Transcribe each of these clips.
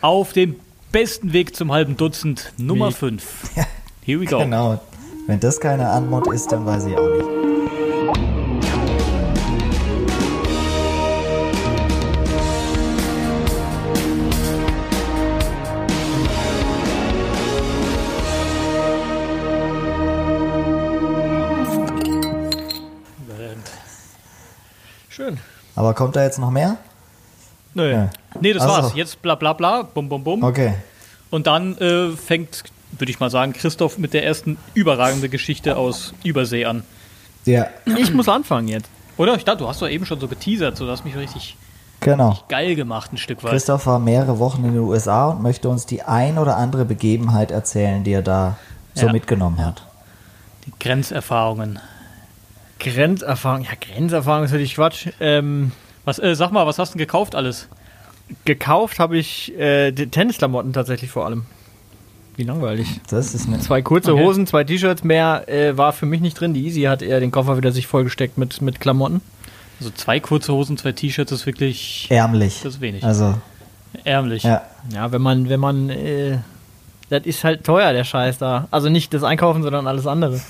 Auf dem besten Weg zum halben Dutzend, Nummer 5. Here we go. Genau. Wenn das keine Anmut ist, dann weiß ich auch nicht. Schön. Aber kommt da jetzt noch mehr? Nö. Ja. Nee, das Ach so. war's. Jetzt bla bla bla, bum bum bum. Okay. Und dann äh, fängt, würde ich mal sagen, Christoph mit der ersten überragenden Geschichte aus Übersee an. Ja, Ich muss anfangen jetzt. Oder? Ich dachte, du hast doch eben schon so geteasert, so du hast mich richtig genau. geil gemacht, ein Stück weit. Christoph war mehrere Wochen in den USA und möchte uns die ein oder andere Begebenheit erzählen, die er da so Ja. mitgenommen hat. Die Grenzerfahrungen. Grenzerfahrung. Ja, Grenzerfahrung ist natürlich Quatsch. Ähm, Was, äh, sag mal, was hast du denn gekauft alles? gekauft habe ich äh, die Tennisklamotten tatsächlich vor allem. Wie langweilig. Das ist eine Zwei kurze Okay. Hosen, zwei T-Shirts, mehr äh, war für mich nicht drin. Die Easy hat eher den Koffer wieder sich vollgesteckt mit, mit Klamotten. Also zwei kurze Hosen, zwei T-Shirts ist wirklich ärmlich. das ist wenig. Also, ärmlich. ja. Ja, wenn man, wenn man, äh, das ist halt teuer, der Scheiß da. Also nicht das Einkaufen, sondern alles andere.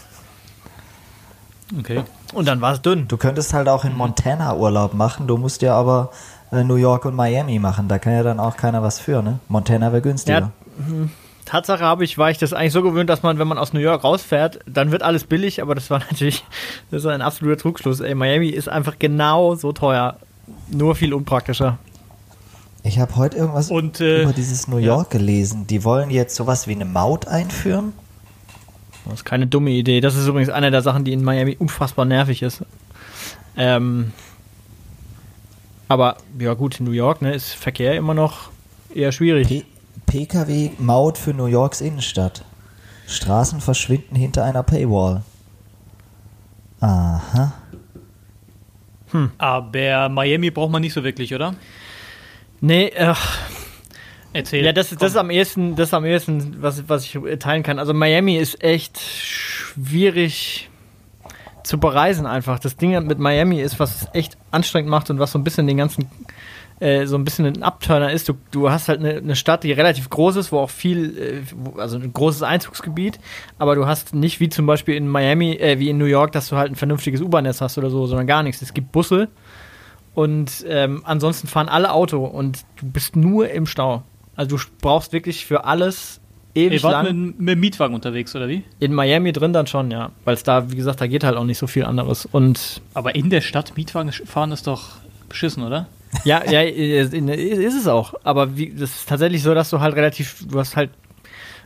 Okay. Und dann war es dünn. Du könntest halt auch in Montana Urlaub machen, du musst ja aber äh, New York und Miami machen. Da kann ja dann auch keiner was für, ne? Montana wäre günstiger. Ja, Tatsache habe ich, war ich das eigentlich so gewöhnt, dass man, wenn man aus New York rausfährt, dann wird alles billig, aber das war natürlich, das ist ein absoluter Trugschluss. Ey, Miami ist einfach genau so teuer. Nur viel unpraktischer. Ich habe heute irgendwas Und, äh, über dieses New York gelesen. Die wollen jetzt sowas wie eine Maut einführen. Das ist keine dumme Idee. Das ist übrigens eine der Sachen, die in Miami unfassbar nervig ist. Ähm, aber ja gut, New York ne, ist Verkehr immer noch eher schwierig. P PKW-Maut für New Yorks Innenstadt. Straßen verschwinden hinter einer Paywall. Aha. Aber Miami braucht man nicht so wirklich, oder? Nee, ach, Erzähl. Ja, das, ist- das ist am ehesten, das am ehesten, was, was ich teilen kann. Also Miami ist echt schwierig zu bereisen einfach. Das Ding mit Miami ist, was es echt anstrengend macht und was so ein bisschen den ganzen, äh, so ein bisschen ein Abturner ist. Du, du hast halt eine, eine Stadt, die relativ groß ist, wo auch viel, äh, also ein großes Einzugsgebiet, aber du hast nicht wie zum Beispiel in Miami, äh, wie in New York, dass du halt ein vernünftiges U-Bahn-Netz hast oder so, sondern gar nichts. Es gibt Busse und ähm, ansonsten fahren alle Auto und du bist nur im Stau. Also du brauchst wirklich für alles ewig Ihr wart lang. mit, mit Mietwagen unterwegs, oder wie? In Miami drin dann schon, ja. Weil es da, wie gesagt, da geht halt auch nicht so viel anderes. Und Aber in der Stadt Mietwagen fahren ist doch beschissen, oder? ja, ja, ist es auch. Aber wie, das ist tatsächlich so, dass du halt relativ, du hast halt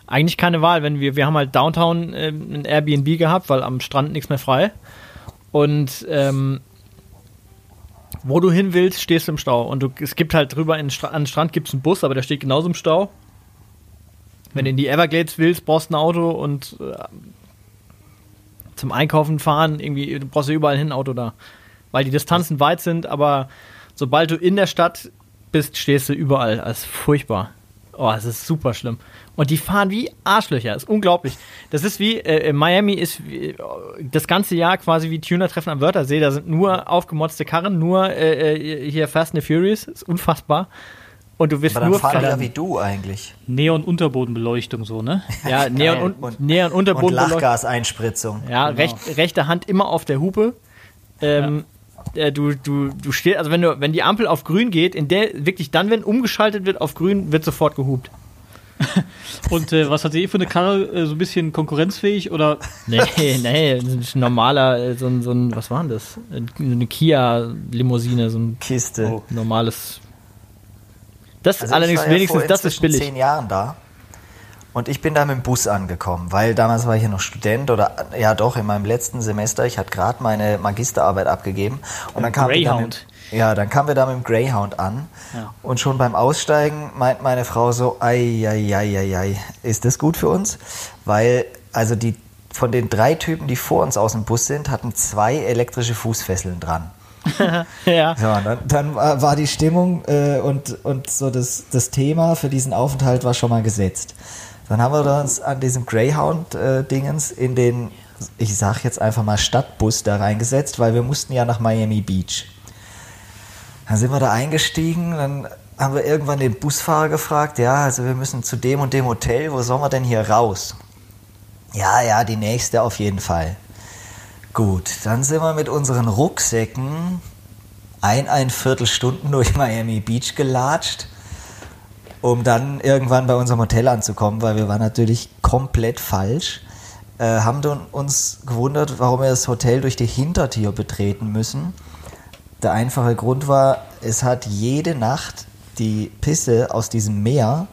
eigentlich keine Wahl. Wenn wir, wir haben halt Downtown ähm, ein Airbnb gehabt, weil am Strand nichts mehr frei. Und ähm, wo du hin willst, stehst du im Stau. Und du, es gibt halt drüber in, an den Strand gibt es einen Bus, aber der steht genauso im Stau. Wenn du in die Everglades willst, brauchst du ein Auto und äh, zum Einkaufen fahren, irgendwie, du brauchst ja überall hin ein Auto da. Weil die Distanzen weit sind, aber sobald du in der Stadt bist, stehst du überall. Das ist furchtbar. Oh, es ist super schlimm. Und die fahren wie Arschlöcher. Das ist unglaublich. Das ist wie, äh, in Miami ist wie, das ganze Jahr quasi wie Tuner-Treffen am Wörthersee. Da sind nur aufgemotzte Karren, nur äh, äh, hier Fast and the Furious. Das ist unfassbar. Und du wirst nur fahren ja wie du eigentlich. Neon-Unterbodenbeleuchtung, so, ne? Ja, Neon Geil. und, Neon Und Unterbodenbeleuchtung. Lachgaseinspritzung. Ja, Genau. recht, rechte Hand immer auf der Hupe. Ähm, äh, du, du, du stehst, also wenn du, wenn die Ampel auf grün geht, in der wirklich dann, wenn umgeschaltet wird auf grün, wird sofort gehupt. Und äh, was hat sie für eine Karre? Äh, so ein bisschen konkurrenzfähig oder? Nee, nee, ein normaler, äh, so ein, so ein, was war denn das? Eine Kia-Limousine, so ein Kiste. Oh. normales. Das Also allerdings ich ja wenigstens, das ist billig. zehn Jahren da. Und ich bin da mit dem Bus angekommen, weil damals war ich ja noch Student oder ja doch in meinem letzten Semester. Ich hatte gerade meine Magisterarbeit abgegeben und dann kam Greyhound. Ja, dann kamen wir da mit dem Greyhound an Ja. und schon beim Aussteigen meint meine Frau so, ei, ei, ei, ei, ei, ist das gut für uns? Weil also die von den drei Typen, die vor uns aus dem Bus sind, hatten zwei elektrische Fußfesseln dran. ja. Und dann, dann war die Stimmung äh, und, und so das, das Thema für diesen Aufenthalt war schon mal gesetzt. Dann haben wir uns an diesem Greyhound-Dingens in den, ich sag jetzt einfach mal Stadtbus da reingesetzt, weil wir mussten ja nach Miami Beach. Dann sind wir da eingestiegen, dann haben wir irgendwann den Busfahrer gefragt, ja, also wir müssen zu dem und dem Hotel, wo sollen wir denn hier raus? Ja, ja, die nächste auf jeden Fall. Gut, dann sind wir mit unseren Rucksäcken ein, ein Viertelstunden durch Miami Beach gelatscht, um dann irgendwann bei unserem Hotel anzukommen, weil wir waren natürlich komplett falsch. Äh, haben uns gewundert, warum wir das Hotel durch die Hintertür betreten müssen. Der einfache Grund war, es hat jede Nacht die Pisse aus diesem Meer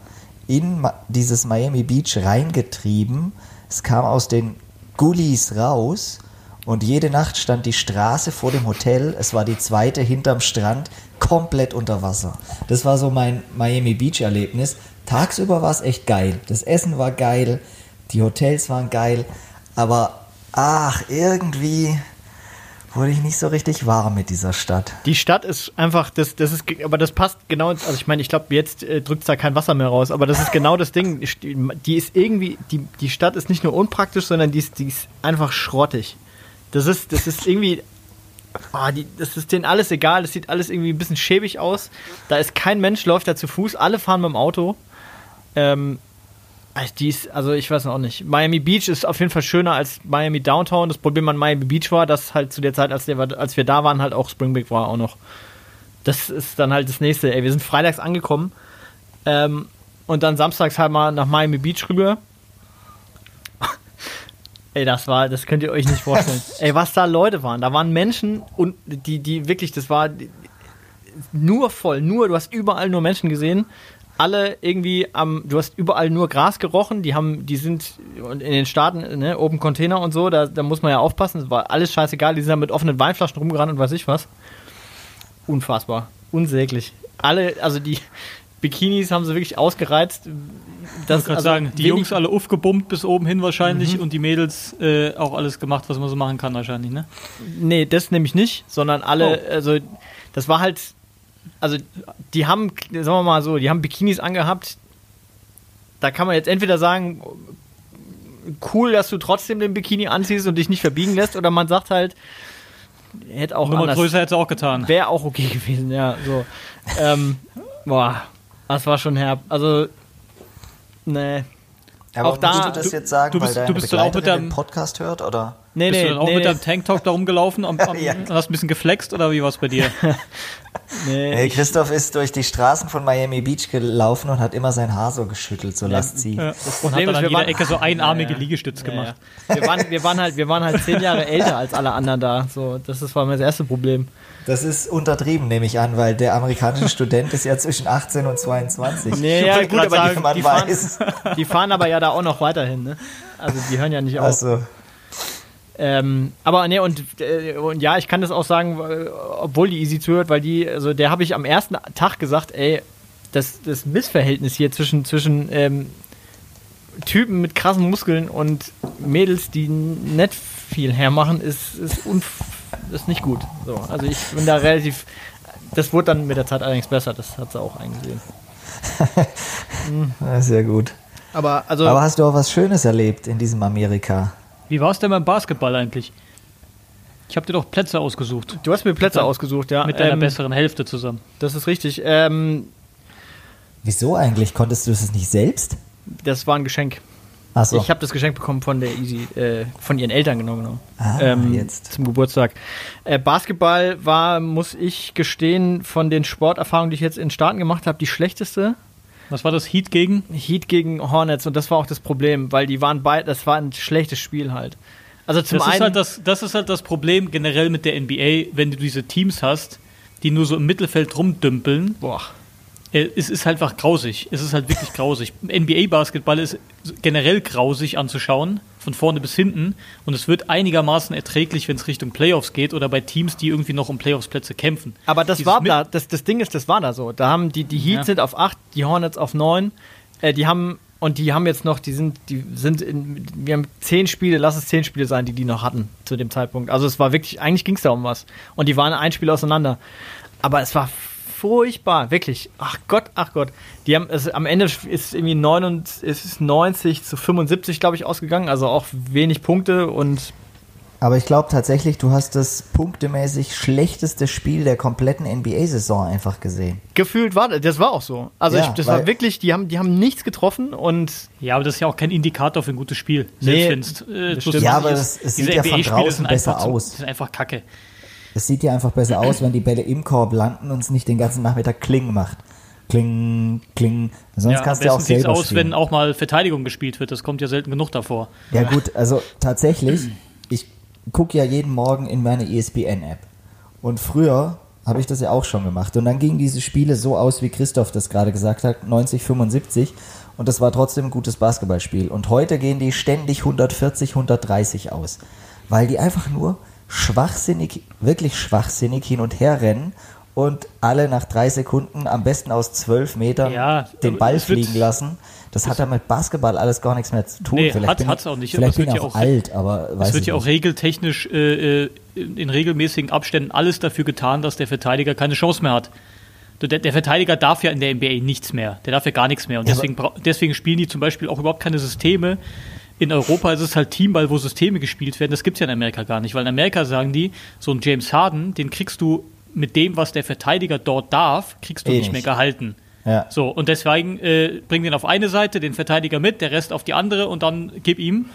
in dieses Miami Beach reingetrieben. Es kam aus den Gullis raus und jede Nacht stand die Straße vor dem Hotel, es war die zweite hinterm Strand, komplett unter Wasser. Das war so mein Miami Beach Erlebnis. Tagsüber war es echt geil. Das Essen war geil, die Hotels waren geil, aber ach, irgendwie wurde ich nicht so richtig warm mit dieser Stadt. Die Stadt ist einfach, das, das ist, aber das passt genau, also ich meine, ich glaube, jetzt äh, drückt da kein Wasser mehr raus, aber das ist genau das Ding. Die ist irgendwie, die, die Stadt ist nicht nur unpraktisch, sondern die ist, die ist einfach schrottig. Das ist, das ist irgendwie, oh, die, das ist denen alles egal, das sieht alles irgendwie ein bisschen schäbig aus. Da ist kein Mensch, läuft da zu Fuß, alle fahren mit dem Auto. Ähm, die ist, also ich weiß noch nicht. Miami Beach ist auf jeden Fall schöner als Miami Downtown. Das Problem an Miami Beach war, dass halt zu der Zeit, als, der, als wir da waren, halt auch Spring Break war auch noch. Das ist dann halt das nächste. Ey, wir sind freitags angekommen ähm, und dann samstags halt mal nach Miami Beach rüber. Ey, das war, das könnt ihr euch nicht vorstellen. Ey, was da Leute waren. Da waren Menschen und die, die wirklich, das war nur voll, nur, du hast überall nur Menschen gesehen alle irgendwie am, du hast überall nur Gras gerochen, die haben, die sind in den Staaten, ne, Open Container und so, da, da muss man ja aufpassen, es war alles scheißegal, die sind da mit offenen Weinflaschen rumgerannt und weiß ich was. Unfassbar, unsäglich. Alle, also die Bikinis haben sie wirklich ausgereizt. Das, ich kann also sagen, die Jungs alle aufgebummt bis oben hin wahrscheinlich mhm. und die Mädels äh, auch alles gemacht, was man so machen kann wahrscheinlich, ne? Nee, das nämlich nicht, sondern alle, oh. also das war halt also die haben, sagen wir mal so, die haben Bikinis angehabt. Da kann man jetzt entweder sagen, cool, dass du trotzdem den Bikini anziehst und dich nicht verbiegen lässt, oder man sagt halt, hätte auch Nummer anders. größer hätte auch getan. Wäre auch okay gewesen, ja. So. ähm, boah, das war schon herb. Also, ne. Aber auch da, du das jetzt sagen, du bist, weil du bist auch mit dem Podcast hört, oder? Nee, Bist nee, du dann auch nee, mit deinem Tanktop da rumgelaufen und, und ja. hast ein bisschen geflext oder wie war es bei dir? nee, hey, Christoph ist durch die Straßen von Miami Beach gelaufen und hat immer sein Haar so geschüttelt, so ja. lasziv. Ja. Das und hat dann ist, an jeder Ecke so einarmige ja, Liegestütz gemacht. Wir, waren, wir, waren halt, wir waren halt zehn Jahre älter als alle anderen da. So, das war mein erstes Problem. Das ist untertrieben, nehme ich an, weil der amerikanische Student ist ja zwischen 18 und 22. Nee, ja, gut, aber sagen, die, die, fahren, die, fahren, aber ja da auch noch weiterhin, ne? Also die hören ja nicht auf. Also. Ähm, aber ne, und, äh, und ja, ich kann das auch sagen, obwohl die Easy zuhört, weil die, also der habe ich am ersten Tag gesagt, ey, das, das Missverhältnis hier zwischen, zwischen ähm, Typen mit krassen Muskeln und Mädels, die nicht viel hermachen, ist, ist, ist nicht gut. So, also ich bin da relativ. Das wurde dann mit der Zeit allerdings besser, das hat sie auch eingesehen. mhm. Sehr gut. Aber, also, Aber hast du auch was Schönes erlebt in diesem Amerika? Wie war es denn beim Basketball eigentlich? Ich habe dir doch Plätze ausgesucht. Du hast mir Plätze ausgesucht, ja. Mit deiner ähm, besseren Hälfte zusammen. Das ist richtig. Ähm, Wieso eigentlich? Konntest du es nicht selbst? Das war ein Geschenk. Ach so. Ich habe das Geschenk bekommen von der Easy, äh, von ihren Eltern genau genommen. Ah, ähm, jetzt. Zum Geburtstag. Äh, Basketball war, muss ich gestehen, von den Sporterfahrungen, die ich jetzt in Staaten gemacht habe, die schlechteste. Was war das? Heat gegen? Heat gegen Hornets und das war auch das Problem, weil die waren beide, das war ein schlechtes Spiel halt. Also zum das einen. Ist halt das, das ist halt das Problem generell mit der NBA, wenn du diese Teams hast, die nur so im Mittelfeld rumdümpeln. Boah. Äh, es ist halt einfach grausig. Es ist halt wirklich grausig. NBA-Basketball ist generell grausig anzuschauen, von vorne bis hinten. Und es wird einigermaßen erträglich, wenn es Richtung Playoffs geht oder bei Teams, die irgendwie noch um Playoffs-Plätze kämpfen. Aber das Dieses war da, das, das Ding ist, das war da so. Da haben die, die Heat ja. sind auf 8, die Hornets auf 9. Äh, die haben, und die haben jetzt noch, die sind, die sind in, wir haben 10 Spiele, lass es 10 Spiele sein, die die noch hatten zu dem Zeitpunkt. Also es war wirklich, eigentlich ging es da um was. Und die waren ein Spiel auseinander. Aber es war furchtbar, wirklich. Ach Gott, ach Gott. Die haben es am Ende ist irgendwie 99, ist 90 zu 75, glaube ich, ausgegangen, also auch wenig Punkte und Aber ich glaube tatsächlich, du hast das punktemäßig schlechteste Spiel der kompletten NBA-Saison einfach gesehen. Gefühlt war das, das war auch so. Also Ja, ich, das war wirklich, die haben, die haben nichts getroffen und Ja, aber das ist ja auch kein Indikator für ein gutes Spiel. Nee, Selbst wenn es äh, das. Ja, 20 aber ist. es- sieht ja von draußen besser aus. sind einfach kacke. Es sieht ja einfach besser aus, wenn die Bälle im Korb landen und es nicht den ganzen Nachmittag Kling macht. Kling, Kling. Sonst Ja, kannst du ja auch selber aus, spielen. wenn auch mal Verteidigung gespielt wird. Das kommt ja selten genug davor. Ja gut, also tatsächlich, ich gucke ja jeden Morgen in meine ESPN-App. Und früher habe ich das ja auch schon gemacht. Und dann gingen diese Spiele so aus, wie Christoph das gerade gesagt hat, 90, 75. Und das war trotzdem ein gutes Basketballspiel. Und heute gehen die ständig 140, 130 aus. Weil die einfach nur schwachsinnig, wirklich schwachsinnig hin und her rennen und alle nach drei Sekunden am besten aus zwölf Metern Ja, den Ball fliegen lassen. Das hat ja mit Basketball alles gar nichts mehr zu tun. Nee, vielleicht hat- bin hat's auch nicht, Vielleicht bin ich ja auch alt, aber weiß Es wird ja auch regeltechnisch äh, äh, in regelmäßigen Abständen alles dafür getan, dass der Verteidiger keine Chance mehr hat. Der, der Verteidiger darf ja in der NBA nichts mehr. Der darf ja gar nichts mehr. Und deswegen, deswegen spielen die zum Beispiel auch überhaupt keine Systeme. In Europa ist es halt Teamball, wo Systeme gespielt werden. Das gibt es ja in Amerika gar nicht. Weil in Amerika sagen die, so ein James Harden, den kriegst du mit dem, was der Verteidiger dort darf, kriegst du Eh nicht mehr gehalten. Ja. So, und deswegen äh, bring den auf eine Seite, den Verteidiger mit, der Rest auf die andere und dann gib ihm.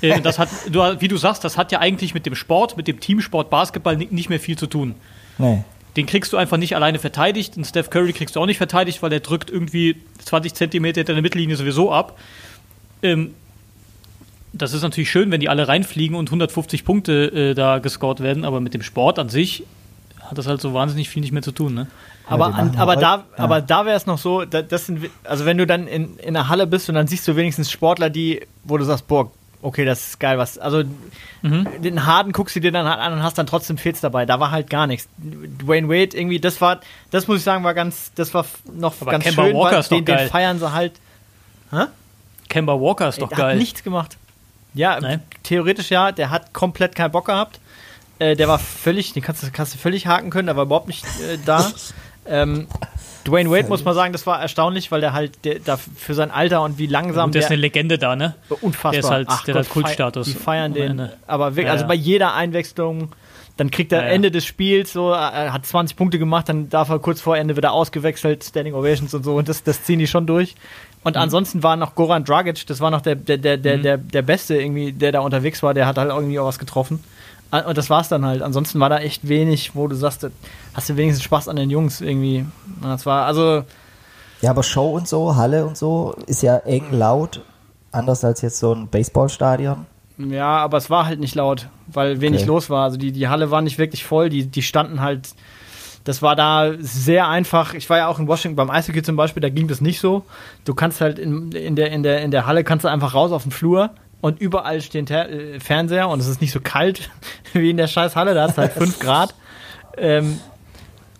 Äh, das hat, du, wie du sagst, das hat ja eigentlich mit dem Sport, mit dem Teamsport Basketball ni- nicht mehr viel zu tun. Nee. Den kriegst du einfach nicht alleine verteidigt. Und Steph Curry kriegst du auch nicht verteidigt, weil der drückt irgendwie 20 Zentimeter hinter der Mittellinie sowieso ab. Ähm, das ist natürlich schön, wenn die alle reinfliegen und 150 Punkte äh, da gescored werden, aber mit dem Sport an sich hat das halt so wahnsinnig viel nicht mehr zu tun. Ne? Aber, die an, aber heute- da, ja. aber da wäre es noch so, da, das sind, also wenn du dann in, in der Halle bist und dann siehst du wenigstens Sportler, die, wo du sagst, boah, okay, das ist geil, was, also den Harden guckst du dir dann halt an und hast dann trotzdem Fehls dabei. Da war halt gar nichts. Dwayne Wade irgendwie, das war, das muss ich sagen, war ganz, das war noch Aber ganz Kemba schön, Walker weil ist doch den, den geil. feiern sie halt. Kemba Walker ist doch der geil. hat nichts gemacht. Ja, Nein? theoretisch ja, der hat komplett keinen Bock gehabt. Äh, der war völlig, den kannst du, kannst du völlig haken können, der war überhaupt nicht äh, da. ähm, Dwayne Wade muss man sagen, das war erstaunlich, weil der halt der, da für sein Alter und wie langsam Und der ist der eine Legende da, ne? unfassbar. der ist halt- Ach der hat Gott, Kultstatus. Die feiern den, aber wirklich, Ja, also bei jeder Einwechslung, dann kriegt er Ja. Ende des Spiels so, er hat 20 Punkte gemacht, dann darf er kurz vor Ende wieder ausgewechselt, Standing Ovations und so und das, das ziehen die schon durch. Und Mhm. ansonsten war noch Goran Dragic, das war noch der, der, der, der, der, der Beste irgendwie, der da unterwegs war, der hat halt irgendwie auch was getroffen. Ah, Und das war's dann halt. Ansonsten war da echt wenig, wo du sagst, hast du wenigstens Spaß an den Jungs irgendwie. Das war, also, Ja, aber Show und so, Halle und so, ist ja eng laut. Anders als jetzt so ein Baseballstadion. Ja, aber es war halt nicht laut, weil wenig Okay. los war. Also die, die Halle war nicht wirklich voll, die, die standen halt. Das war da sehr einfach. Ich war ja auch in Washington beim Eishockey zum Beispiel, da ging das nicht so. Du kannst halt in, in, der, in, der, in der Halle kannst du einfach raus auf den Flur und überall stehen Ter äh, Fernseher und es ist nicht so kalt wie in der scheiß Halle, da hast du halt 5 Grad. Ähm,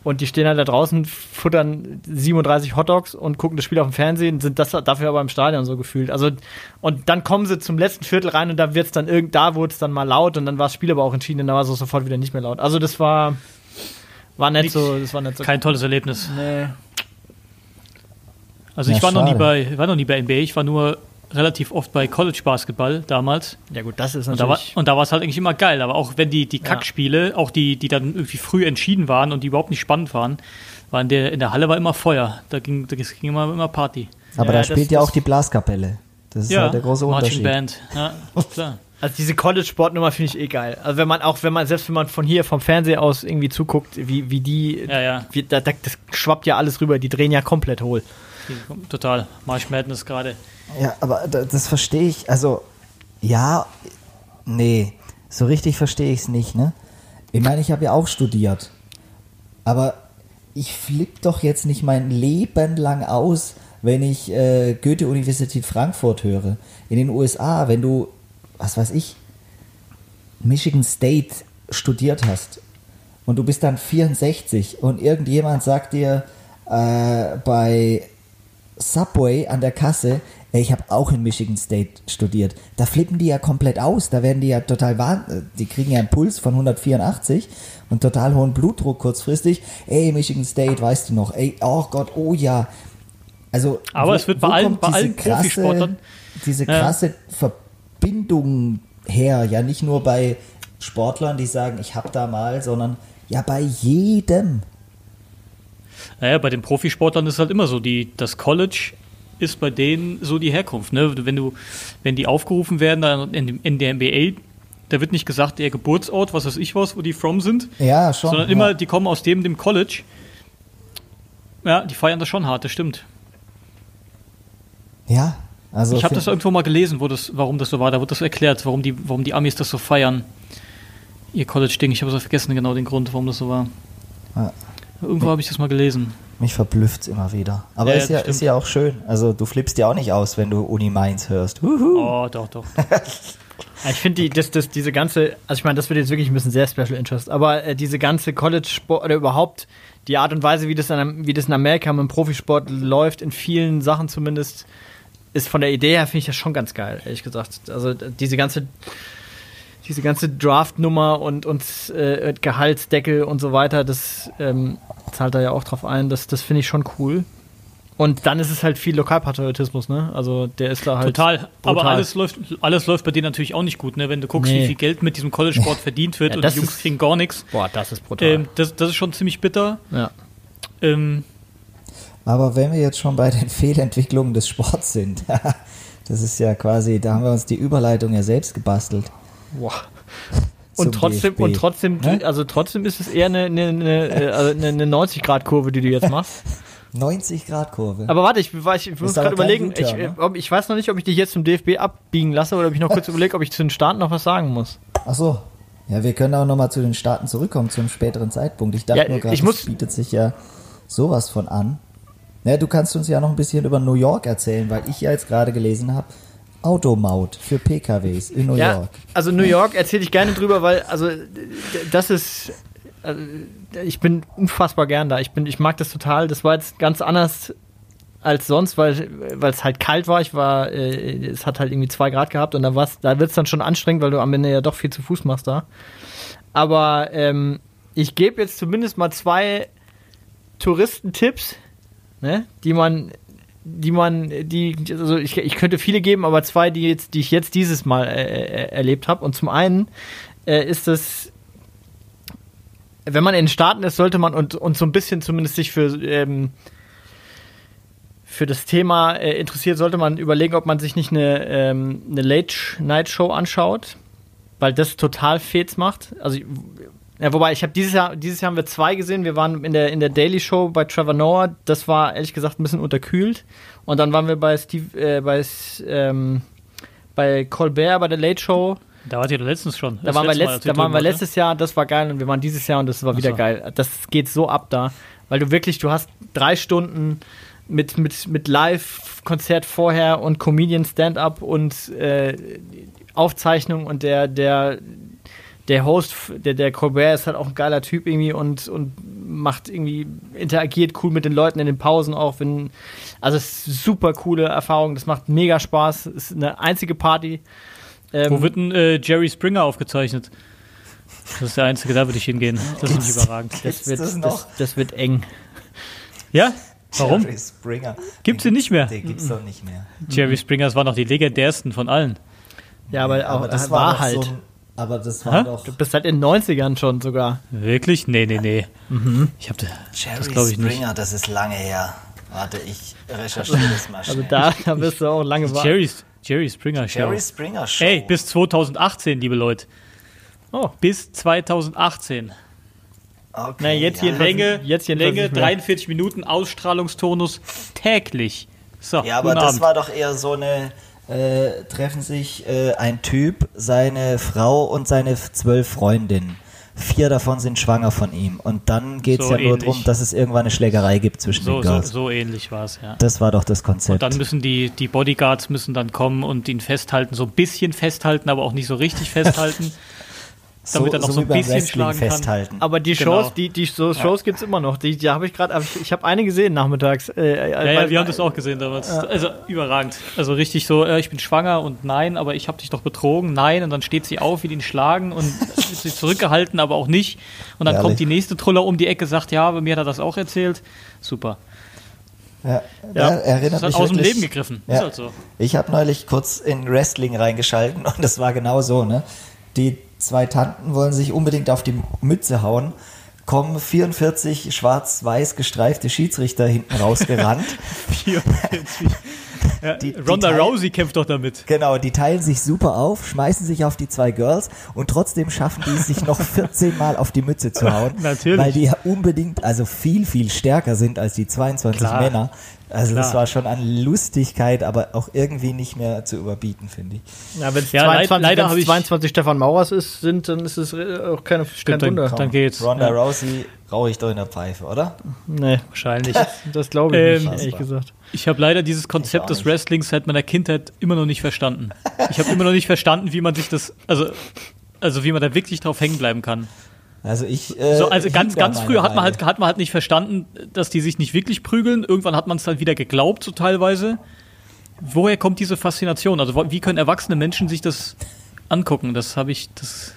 und die stehen halt da draußen, futtern 37 Hotdogs und gucken das Spiel auf dem Fernsehen, sind das dafür aber im Stadion so gefühlt. Also, und dann kommen sie zum letzten Viertel rein und da wird's dann irgend, da wurde es dann mal laut und dann war das Spiel aber auch entschieden und da war es sofort wieder nicht mehr laut. Also das war, war nicht Nicht- so, das war nicht so. Kein tolles Erlebnis. nee. Also Ja, ich war noch, nie bei, war noch nie bei NBA, ich war nur relativ oft bei College Basketball damals. Ja gut, das ist Und da war natürlich. und da war es halt eigentlich immer geil. Aber auch wenn die, die Ja. Kackspiele, auch die, die dann irgendwie früh entschieden waren und die überhaupt nicht spannend waren, war in der, in der Halle war immer Feuer. Da ging, da ging immer, immer Party. Aber Ja, da das- spielt ja das- auch die Blaskapelle. Das ist halt der große Marching Unterschied. Band. Ja, klar. Also diese College-Sportnummer finde ich eh geil. Also wenn man auch, wenn man, selbst wenn man von hier vom Fernseher aus irgendwie zuguckt, wie, wie die, Ja, ja. Wie, da, da, das schwappt ja alles rüber, die drehen ja komplett hohl. Total. March Madness gerade. Ja, aber da- das verstehe ich. Also, ja, nee, so richtig verstehe ich es nicht, ne? Ich meine, ich habe ja auch studiert. Aber ich flipp doch jetzt nicht mein Leben lang aus, wenn ich äh, Goethe-Universität Frankfurt höre. In den USA, wenn du, was weiß ich, Michigan State studiert hast und du bist dann 64 und irgendjemand sagt dir äh, bei Subway an der Kasse, ey, ich habe auch in Michigan State studiert. Da flippen die ja komplett aus. Da werden die ja total wahnsinnig. Die kriegen ja einen Puls von 184 und total hohen Blutdruck kurzfristig. Ey, Michigan State, weißt du noch? Ey, oh Gott, oh ja. Also, Aber es wird bei allen- bei diese allen Profisportlern- Diese Ja. krasse Verbindung her. Ja, nicht nur bei Sportlern, die sagen, ich habe da mal, sondern ja bei jedem. Naja, bei den Profisportlern ist es halt immer so, die, das College ist bei denen so die Herkunft. Ne? Wenn du, wenn die aufgerufen werden dann in, in der NBA, da wird nicht gesagt, ihr Geburtsort, was weiß ich was, wo die from sind, Ja, schon. sondern ja. immer, die kommen aus dem, dem College. Ja, die feiern das schon hart, das stimmt. Ja, also. ich habe das irgendwo mal gelesen, wo das, warum das so war. Da wird das erklärt, warum die, warum die Amis das so feiern. Ihr College-Ding. Ich habe es vergessen, genau den Grund, warum das so war. Ja. Irgendwo habe ich das mal gelesen. Mich verblüfft immer wieder. Aber Ja, ist, ja, ist ja auch schön. Also du flippst ja auch nicht aus, wenn du Uni Mainz hörst. Huhu. Oh, doch, doch. Ich finde, die, das, das, diese ganze, also ich meine, das wird jetzt wirklich ein bisschen sehr Special Interest, aber äh, diese ganze College-Sport oder überhaupt die Art und Weise, wie das, in, wie das in Amerika mit dem Profisport läuft, in vielen Sachen zumindest, ist von der Idee her, finde ich das schon ganz geil, ehrlich gesagt. Also diese ganze, diese ganze Draft-Nummer und, und äh, Gehaltsdeckel und so weiter, das ähm, zahlt da ja auch drauf ein, das, das finde ich schon cool. Und dann ist es halt viel Lokalpatriotismus, ne? Also der ist da halt. Total. Aber brutal. alles läuft, alles läuft bei denen natürlich auch nicht gut, ne? Wenn du guckst, Nee. wie viel Geld mit diesem College-Sport verdient wird Ja, und die Jungs ist- kriegen gar nichts. Boah, das ist brutal. Ähm, das, das ist schon ziemlich bitter. ja. Ähm, Aber wenn wir jetzt schon bei den Fehlentwicklungen des Sports sind, das ist ja quasi, da haben wir uns die Überleitung ja selbst gebastelt. Boah. Und trotzdem, DFB. und trotzdem, Ne? also trotzdem ist es eher eine, eine, eine, äh, also eine, eine 90-Grad-Kurve, die du jetzt machst. 90 Grad Kurve. Aber warte, ich, ich, ich muss gerade überlegen, ich, U-Turn, äh, ne? ob, ich weiß noch nicht, ob ich dich jetzt zum DFB abbiegen lasse oder ob ich noch kurz überlege, ob ich zu den Staaten noch was sagen muss. Ach so. Ja, wir können auch nochmal zu den Staaten zurückkommen, zum späteren Zeitpunkt. Ich dachte Ja, nur gerade, ich muss- bietet sich ja sowas von an. Ja, du kannst uns ja noch ein bisschen über New York erzählen, weil ich ja jetzt gerade gelesen habe, Automaut für PKWs in New Ja, York. also New York erzähle ich gerne drüber, weil, also, das ist, also, ich bin unfassbar gern da. Ich bin, ich mag das total. Das war jetzt ganz anders als sonst, weil weil es halt kalt war. Ich war, äh, es hat halt irgendwie zwei Grad gehabt und da war's, da wird es dann schon anstrengend, weil du am Ende ja doch viel zu Fuß machst da. Aber ähm, ich gebe jetzt zumindest mal zwei Touristentipps, ne, die man, die man, die, also ich, ich könnte viele geben, aber zwei, die jetzt, die ich jetzt dieses Mal äh, äh, erlebt habe. Und zum einen äh, ist es, wenn man in den Staaten ist, sollte man und, und so ein bisschen zumindest sich für ähm, für das Thema äh, interessiert, sollte man überlegen, ob man sich nicht eine, ähm, eine Late-Night-Show anschaut, weil das total Fets macht. Also, ja, wobei, ich habe dieses Jahr, dieses Jahr haben wir zwei gesehen. Wir waren in der, in der Daily Show bei Trevor Noah. Das war ehrlich gesagt ein bisschen unterkühlt. Und dann waren wir bei Steve, äh, bei, ähm, bei Colbert bei der Late Show. da wart ihr letztens schon. Da waren, wir, letzt, da waren wir waren, letztes Jahr, das war geil und wir waren dieses Jahr und das war wieder so. geil. Das geht so ab da, weil du wirklich, du hast drei Stunden mit, mit, mit Live-Konzert vorher und Comedian Stand-up und äh, Aufzeichnung und der, der, der Host, der, der Colbert ist halt auch ein geiler Typ irgendwie und, und macht irgendwie, interagiert cool mit den Leuten in den Pausen auch, wenn, also es ist super coole Erfahrung, das macht mega Spaß, es ist eine einzige Party. Ähm, Wo wird denn äh, Jerry Springer aufgezeichnet? Das ist der einzige, da würde ich hingehen. Das ist nicht überragend. das wird, das das, noch? das wird eng. Ja? Warum? Jerry Springer. Gibt's ihn nicht mehr? Den gibt's doch nicht mehr. Jerry Springer, das waren noch die legendärsten von allen. Ja, aber, auch, Aber das war, war, halt. So ein, aber das war Hä? doch. du bist halt in den 90ern schon sogar. Wirklich? Nee, nee, nee. Ich hab, das Jerry glaube ich nicht. Springer, das ist lange her. Warte, ich recherchiere das mal Also schnell. da, da wirst du auch lange warten. Jerry, Jerry Springer Show. Jerry Springer Show. Ey, bis 2018, liebe Leute. Oh, Bis 2018. okay, na, jetzt hier- Länge, jetzt jedenfalls Länge nicht mehr. 43 Minuten, Ausstrahlungstonus täglich. So, Ja, aber guten das Abend. war doch eher so eine, äh, treffen sich äh, ein Typ, seine Frau und seine zwölf Freundinnen. Vier davon sind schwanger von ihm. Und dann geht es So ja nur ähnlich. darum, dass es irgendwann eine Schlägerei gibt zwischen so, den so, Girls. so ähnlich war es, ja. Das war doch das Und Konzept. dann müssen die, die Bodyguards müssen dann kommen und ihn festhalten, so ein bisschen festhalten, aber auch nicht so richtig festhalten, damit er noch so wie ein bisschen Wrestling schlagen kann. festhalten. aber die Genau. Shows, die, die so Shows gibt's immer noch. Die, die habe ich gerade, ich, ich habe eine gesehen nachmittags. Äh, Ja, ja, wir haben das auch gesehen damals. Also überragend. Also richtig so, äh, ich bin schwanger und nein, aber ich habe dich doch betrogen, nein. Und dann steht sie auf, will ihn schlagen und wird sie zurückgehalten, aber auch nicht. Und dann Herrlich. kommt die nächste Truller um die Ecke, sagt, ja, bei mir hat er das auch erzählt. Super. Ja, Ja, ja, erinnert das hat mich aus dem Leben gegriffen. Ja. Ist halt so. Ich habe neulich kurz in Wrestling reingeschalten und das war genau so, ne? Die, zwei Tanten wollen sich unbedingt auf die Mütze hauen, kommen 44 schwarz-weiß gestreifte Schiedsrichter hinten rausgerannt. 44. Ja, Die- die Ronda Teil- Rousey kämpft doch damit. Genau, die teilen sich super auf, schmeißen sich auf die zwei Girls und trotzdem schaffen die es, sich noch 14 Mal auf die Mütze zu hauen. Natürlich. Weil die ja unbedingt, also viel, viel stärker sind als die 22 Klar. Männer. Also das Klar. war schon an Lustigkeit, aber auch irgendwie nicht mehr zu überbieten, finde ich. Ja, wenn es Ja, leid- 22, leider wenn's hab ich- 22 Stefan Maurers ist, sind, dann ist es äh, auch keine, kein dann- Wunder. Dann geht's. Ronda Ja. Rousey rauche ich doch in der Pfeife, oder? Nee, Wahrscheinlich. das glaube ich Ähm, nicht, ehrlich gesagt. Ich habe leider dieses Konzept des. Wrestlings seit meiner Kindheit immer noch nicht verstanden. Ich habe immer noch nicht verstanden, wie man sich das, also, also wie man da wirklich drauf hängen bleiben kann. Also ich. Äh, So, also ganz, ganz früher hat man halt, hat man halt nicht verstanden, dass die sich nicht wirklich prügeln. Irgendwann hat man es halt wieder geglaubt, so teilweise. Woher kommt diese Faszination? Also wie können erwachsene Menschen sich das angucken? Das habe ich, das.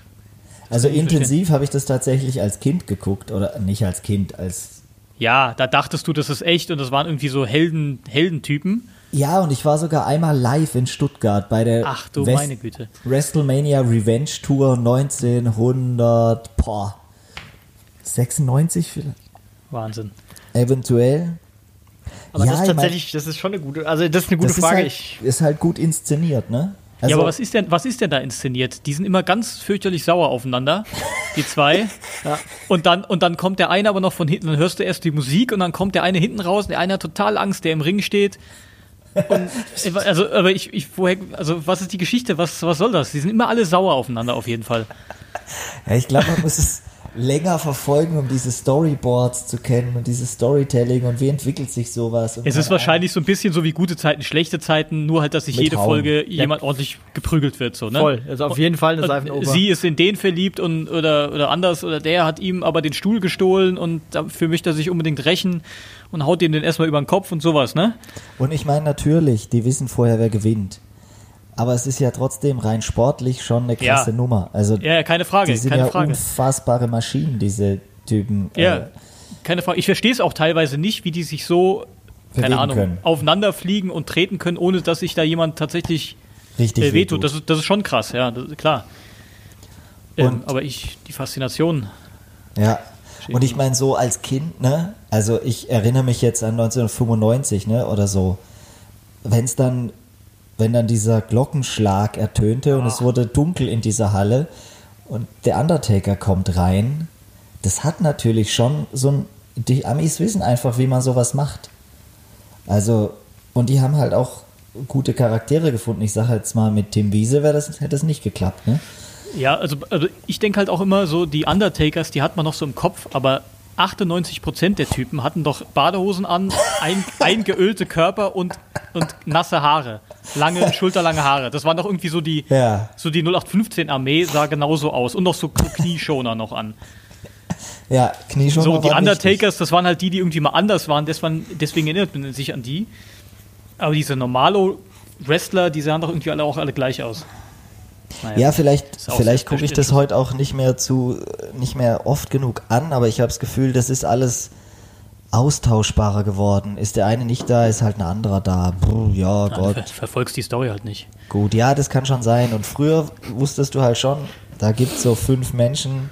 Also kann ich intensiv habe ich das tatsächlich als Kind geguckt oder nicht als Kind, als Ja, da dachtest du, das ist echt und das waren irgendwie so Helden, Heldentypen. ja und ich war sogar einmal live in Stuttgart bei der Ach du West- meine Güte. WrestleMania Revenge Tour 1900 boah, 96 vielleicht Wahnsinn. eventuell. Aber Ja, das ist ich mein- tatsächlich, das ist schon eine gute, also das ist eine gute das ist Frage. halt, ich, ist halt gut inszeniert, ne? Ja, aber was ist denn, was ist denn da inszeniert? Die sind immer ganz fürchterlich sauer aufeinander, die zwei. Ja. Und dann, und dann kommt der eine aber noch von hinten, dann hörst du erst die Musik und dann kommt der eine hinten raus, der eine hat total Angst, der im Ring steht. Und, also, aber ich, ich, woher, also, was ist die Geschichte? Was, was soll das? Die sind immer alle sauer aufeinander, auf jeden Fall. Ja, ich glaube, man muss es länger verfolgen, um diese Storyboards zu kennen und dieses Storytelling und wie entwickelt sich sowas. Es ist wahrscheinlich so ein bisschen so wie gute Zeiten, schlechte Zeiten, nur halt, dass sich jede Hauen. Folge jemand ordentlich geprügelt wird, so, ne? voll, also auf jeden Fall eine Seifenoper. Sie ist in den verliebt und oder, oder anders oder der hat ihm aber den Stuhl gestohlen und dafür möchte er sich unbedingt rächen und haut ihm den erstmal über den Kopf und sowas, ne? Und ich meine natürlich, die wissen vorher, wer gewinnt. Aber es ist ja trotzdem rein sportlich schon eine krasse Ja. Nummer. Also Ja, keine Frage, die sind keine ja Frage. unfassbare Maschinen, diese Typen. Ja, äh, keine Frage. Ich verstehe es auch teilweise nicht, wie die sich so, keine Ahnung, können. aufeinander fliegen und treten können, ohne dass sich da jemand tatsächlich richtig äh, wehtut. Das, ist- das ist schon krass, ja, das klar. Ähm, aber ich, die Faszination. Ja. Und ich meine, so als Kind, ne? Also ich erinnere mich jetzt an 1995, ne? Oder so. Wenn es dann, wenn dann dieser Glockenschlag ertönte und es wurde dunkel in dieser Halle und der Undertaker kommt rein, das hat natürlich schon so ein. Die Amis wissen einfach, wie man sowas macht. Also, und die haben halt auch gute Charaktere gefunden. Ich sage jetzt mal, mit Tim Wiese wäre das, hätte das nicht geklappt, ne? Ja, also, also ich denke halt auch immer so, die Undertakers, die hat man noch so im Kopf, aber 98% der Typen hatten doch Badehosen an, ein, eingeölte Körper und, und nasse Haare. Lange, schulterlange Haare. Das waren doch irgendwie so die, Ja. so die 0815-Armee sah genauso aus. Und noch so Knieschoner noch an. Ja, Knieschoner So, die. Undertakers, das waren halt die, die irgendwie mal anders waren. Deswegen, deswegen erinnert man sich an die. Aber diese normalo Wrestler, die sahen doch irgendwie alle auch alle gleich aus. Naja. Ja, vielleicht, vielleicht gucke ich das heute auch nicht mehr zu, nicht mehr oft genug an, aber ich habe das Gefühl, das ist alles austauschbarer geworden. Ist der eine nicht da, ist halt ein anderer da. Puh, ja, du Gott, ver verfolgst die Story halt nicht. gut, ja, das kann schon sein. Und früher wusstest du halt schon, da gibt es so fünf Menschen,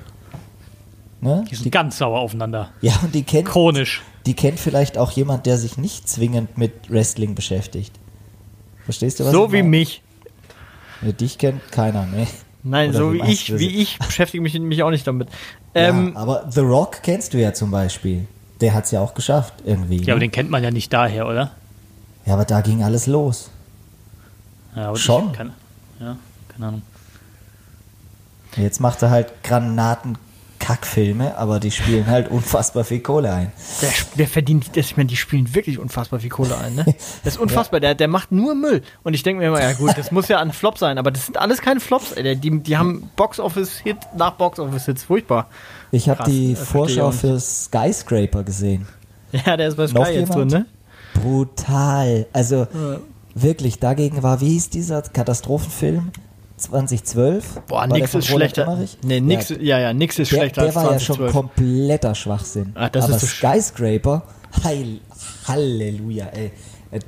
ne? Die sind ganz sauer aufeinander. Ja, und die kennt, Chronisch. die kennt vielleicht auch jemand, der sich nicht zwingend mit Wrestling beschäftigt. Verstehst du was? so wie meine? mich. Ja, dich kennt keiner, ne? Nein, Oder so wie ich, wie ich beschäftige mich, mich auch nicht damit. Ähm, ja, aber The Rock kennst du ja zum Beispiel. Der hat es ja auch geschafft, irgendwie. Ja, aber ne? den kennt man ja nicht daher, oder? ja, aber da ging alles los. Ja, aber Schon. Kann, ja, keine Ahnung. Jetzt macht er halt Granaten-Kackfilme, aber die spielen halt unfassbar viel Kohle ein. der, der verdient, das, ich meine, die spielen wirklich unfassbar viel Kohle ein, ne? Das ist unfassbar, der, der macht nur Müll. Und ich denke mir immer, ja gut, das muss ja ein Flop sein, aber das sind alles keine Flops, ey. Die, die haben Box-Office-Hit nach Box-Office-Hits, furchtbar. Ich habe die Vorschau für Skyscraper gesehen. Ja, der ist bei Noch Sky jetzt drin, ne? Brutal. Also wirklich, dagegen war, wie hieß dieser Katastrophenfilm? 2012? Boah, War nix ist schlechter. Nee, nix, Ja, ja, ja, nix ist der, schlechter der war als ja schon 2012. kompletter Schwachsinn. Ah, das Aber ist so Skyscraper, heil, Halleluja, ey. Äh,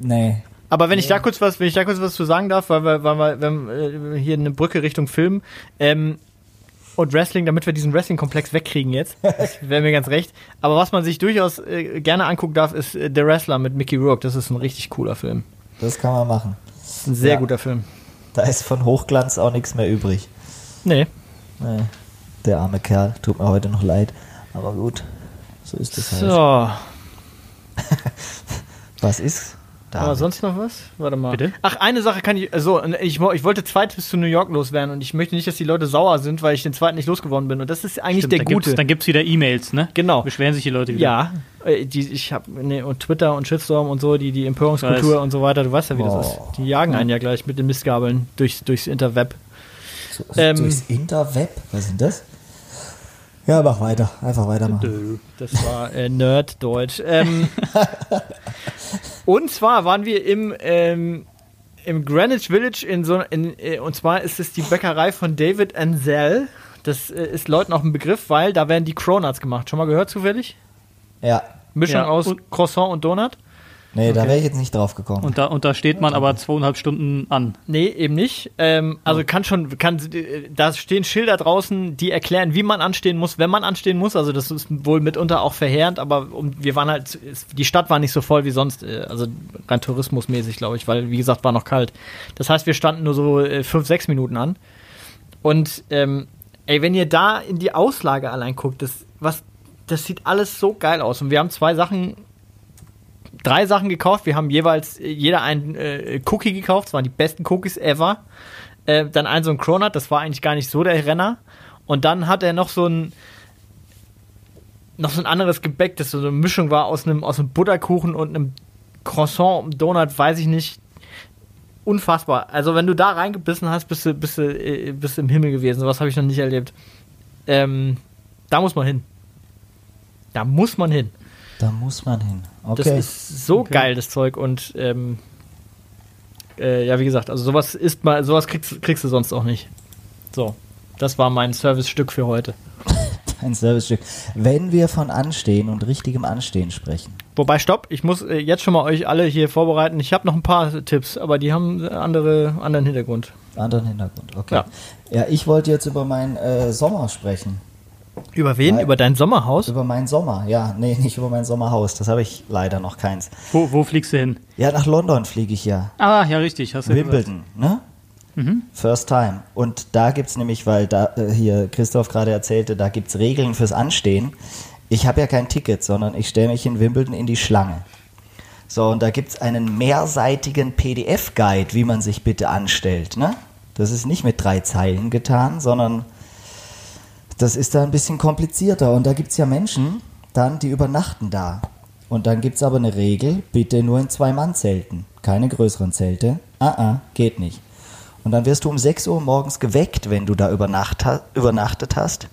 Nee, Aber wenn ich da kurz was, wenn ich da kurz was zu sagen darf, weil wir, weil wir, wir äh, hier eine Brücke Richtung Film ähm, und Wrestling, damit wir diesen Wrestling-Komplex wegkriegen jetzt, wäre mir ganz recht. Aber was man sich durchaus äh, gerne angucken darf, ist äh, The Wrestler mit Mickey Rourke. Das ist ein richtig cooler Film. Das kann man machen. Das ist ein sehr Ja. guter Film. Da ist von Hochglanz auch nichts mehr übrig. Nee. Nee, der arme Kerl. Tut mir heute noch leid. Aber gut, so ist es halt. So. Was ist? Da. Aber sonst noch was? Warte mal. Bitte? Ach, eine Sache kann ich. Also, ich, ich wollte zwei Tipps zu New York loswerden und ich möchte nicht, dass die Leute sauer sind, weil ich den zweiten nicht losgeworden bin. Und das ist eigentlich Stimmt, der dann gute. Gibt's, dann gibt es wieder E-Mails, ne? Genau. Beschweren sich die Leute wieder. Ja, äh, die, ich habe ne, und Twitter und Shitstorm und so, die, die Empörungskultur und so weiter, du weißt ja, wie das Oh. ist. Die jagen einen ja gleich mit den Mistgabeln durchs, durchs Interweb. so, ähm, durchs Interweb? Was ist denn das? Ja, mach weiter. Einfach weitermachen. Das war äh, Nerd-Deutsch. Ähm, und zwar waren wir im, ähm, im Greenwich Village in so in, äh, und zwar ist es die Bäckerei von David Ansel. Das äh, ist Leuten auch ein Begriff, weil da werden die Cronuts gemacht. Schon mal gehört zufällig? Ja. Mischung Ja, aus und- Croissant und Donut? Nee, da Okay. wäre ich jetzt nicht drauf gekommen. Und da, und da steht man aber zweieinhalb Stunden an. Nee, eben nicht. Ähm, also kann schon, kann, da stehen Schilder draußen, die erklären, wie man anstehen muss, wenn man anstehen muss. Also das ist wohl mitunter auch verheerend, aber wir waren halt, die Stadt war nicht so voll wie sonst, äh, also rein tourismusmäßig, glaube ich, weil, wie gesagt, war noch kalt. Das heißt, wir standen nur so äh, fünf, sechs Minuten an. Und ähm, ey, wenn ihr da in die Auslage allein guckt, das, was, das sieht alles so geil aus. Und wir haben zwei Sachen drei Sachen gekauft. Wir haben jeweils äh, jeder einen äh, Cookie gekauft. Das waren die besten Cookies ever. Äh, dann ein so ein Cronut, das war eigentlich gar nicht so der Renner. Und dann hat er noch so ein noch so ein anderes Gebäck, das so eine Mischung war aus einem, aus einem Butterkuchen und einem Croissant, einem Donut, weiß ich nicht. Unfassbar. Also wenn du da reingebissen hast, bist du, bist du, äh, bist du im Himmel gewesen. Sowas habe ich noch nicht erlebt. Ähm, da muss man hin. Da muss man hin. Da muss man hin. Das Okay. ist so Okay. geil, das Zeug. Und ähm, äh, ja, wie gesagt, also sowas ist mal, sowas kriegst, kriegst du sonst auch nicht. So, das war mein Service-Stück für heute. Ein Servicestück. Wenn wir von Anstehen und richtigem Anstehen sprechen. Wobei, stopp, ich muss äh, jetzt schon mal euch alle hier vorbereiten. Ich habe noch ein paar Tipps, aber die haben andere, anderen Hintergrund. Anderen Hintergrund. Okay. Ja. Ja, ich wollte jetzt über meinen äh, Sommer sprechen. Über wen? Weil- Über dein Sommerhaus? Über meinen Sommer. Ja, nee, nicht über mein Sommerhaus. Das habe ich leider noch keins. Wo, wo fliegst du hin? Ja, nach London fliege ich ja. Ah, ja, richtig. Hast du. Wimbledon, ne? First time. Und da gibt es nämlich, weil da äh, hier Christoph gerade erzählte, da gibt es Regeln fürs Anstehen. Ich habe ja kein Ticket, sondern ich stelle mich in Wimbledon in die Schlange. So, und da gibt es einen mehrseitigen PDF-Guide, wie man sich bitte anstellt. Ne? Das ist nicht mit drei Zeilen getan, sondern das ist da ein bisschen komplizierter. Und da gibt es ja Menschen dann, die übernachten da. Und dann gibt es aber eine Regel, bitte nur in Zwei-Mann-Zelten. Keine größeren Zelte. Ah, ah, geht nicht. Und dann wirst du um 6 Uhr morgens geweckt, wenn du da übernachtet hast.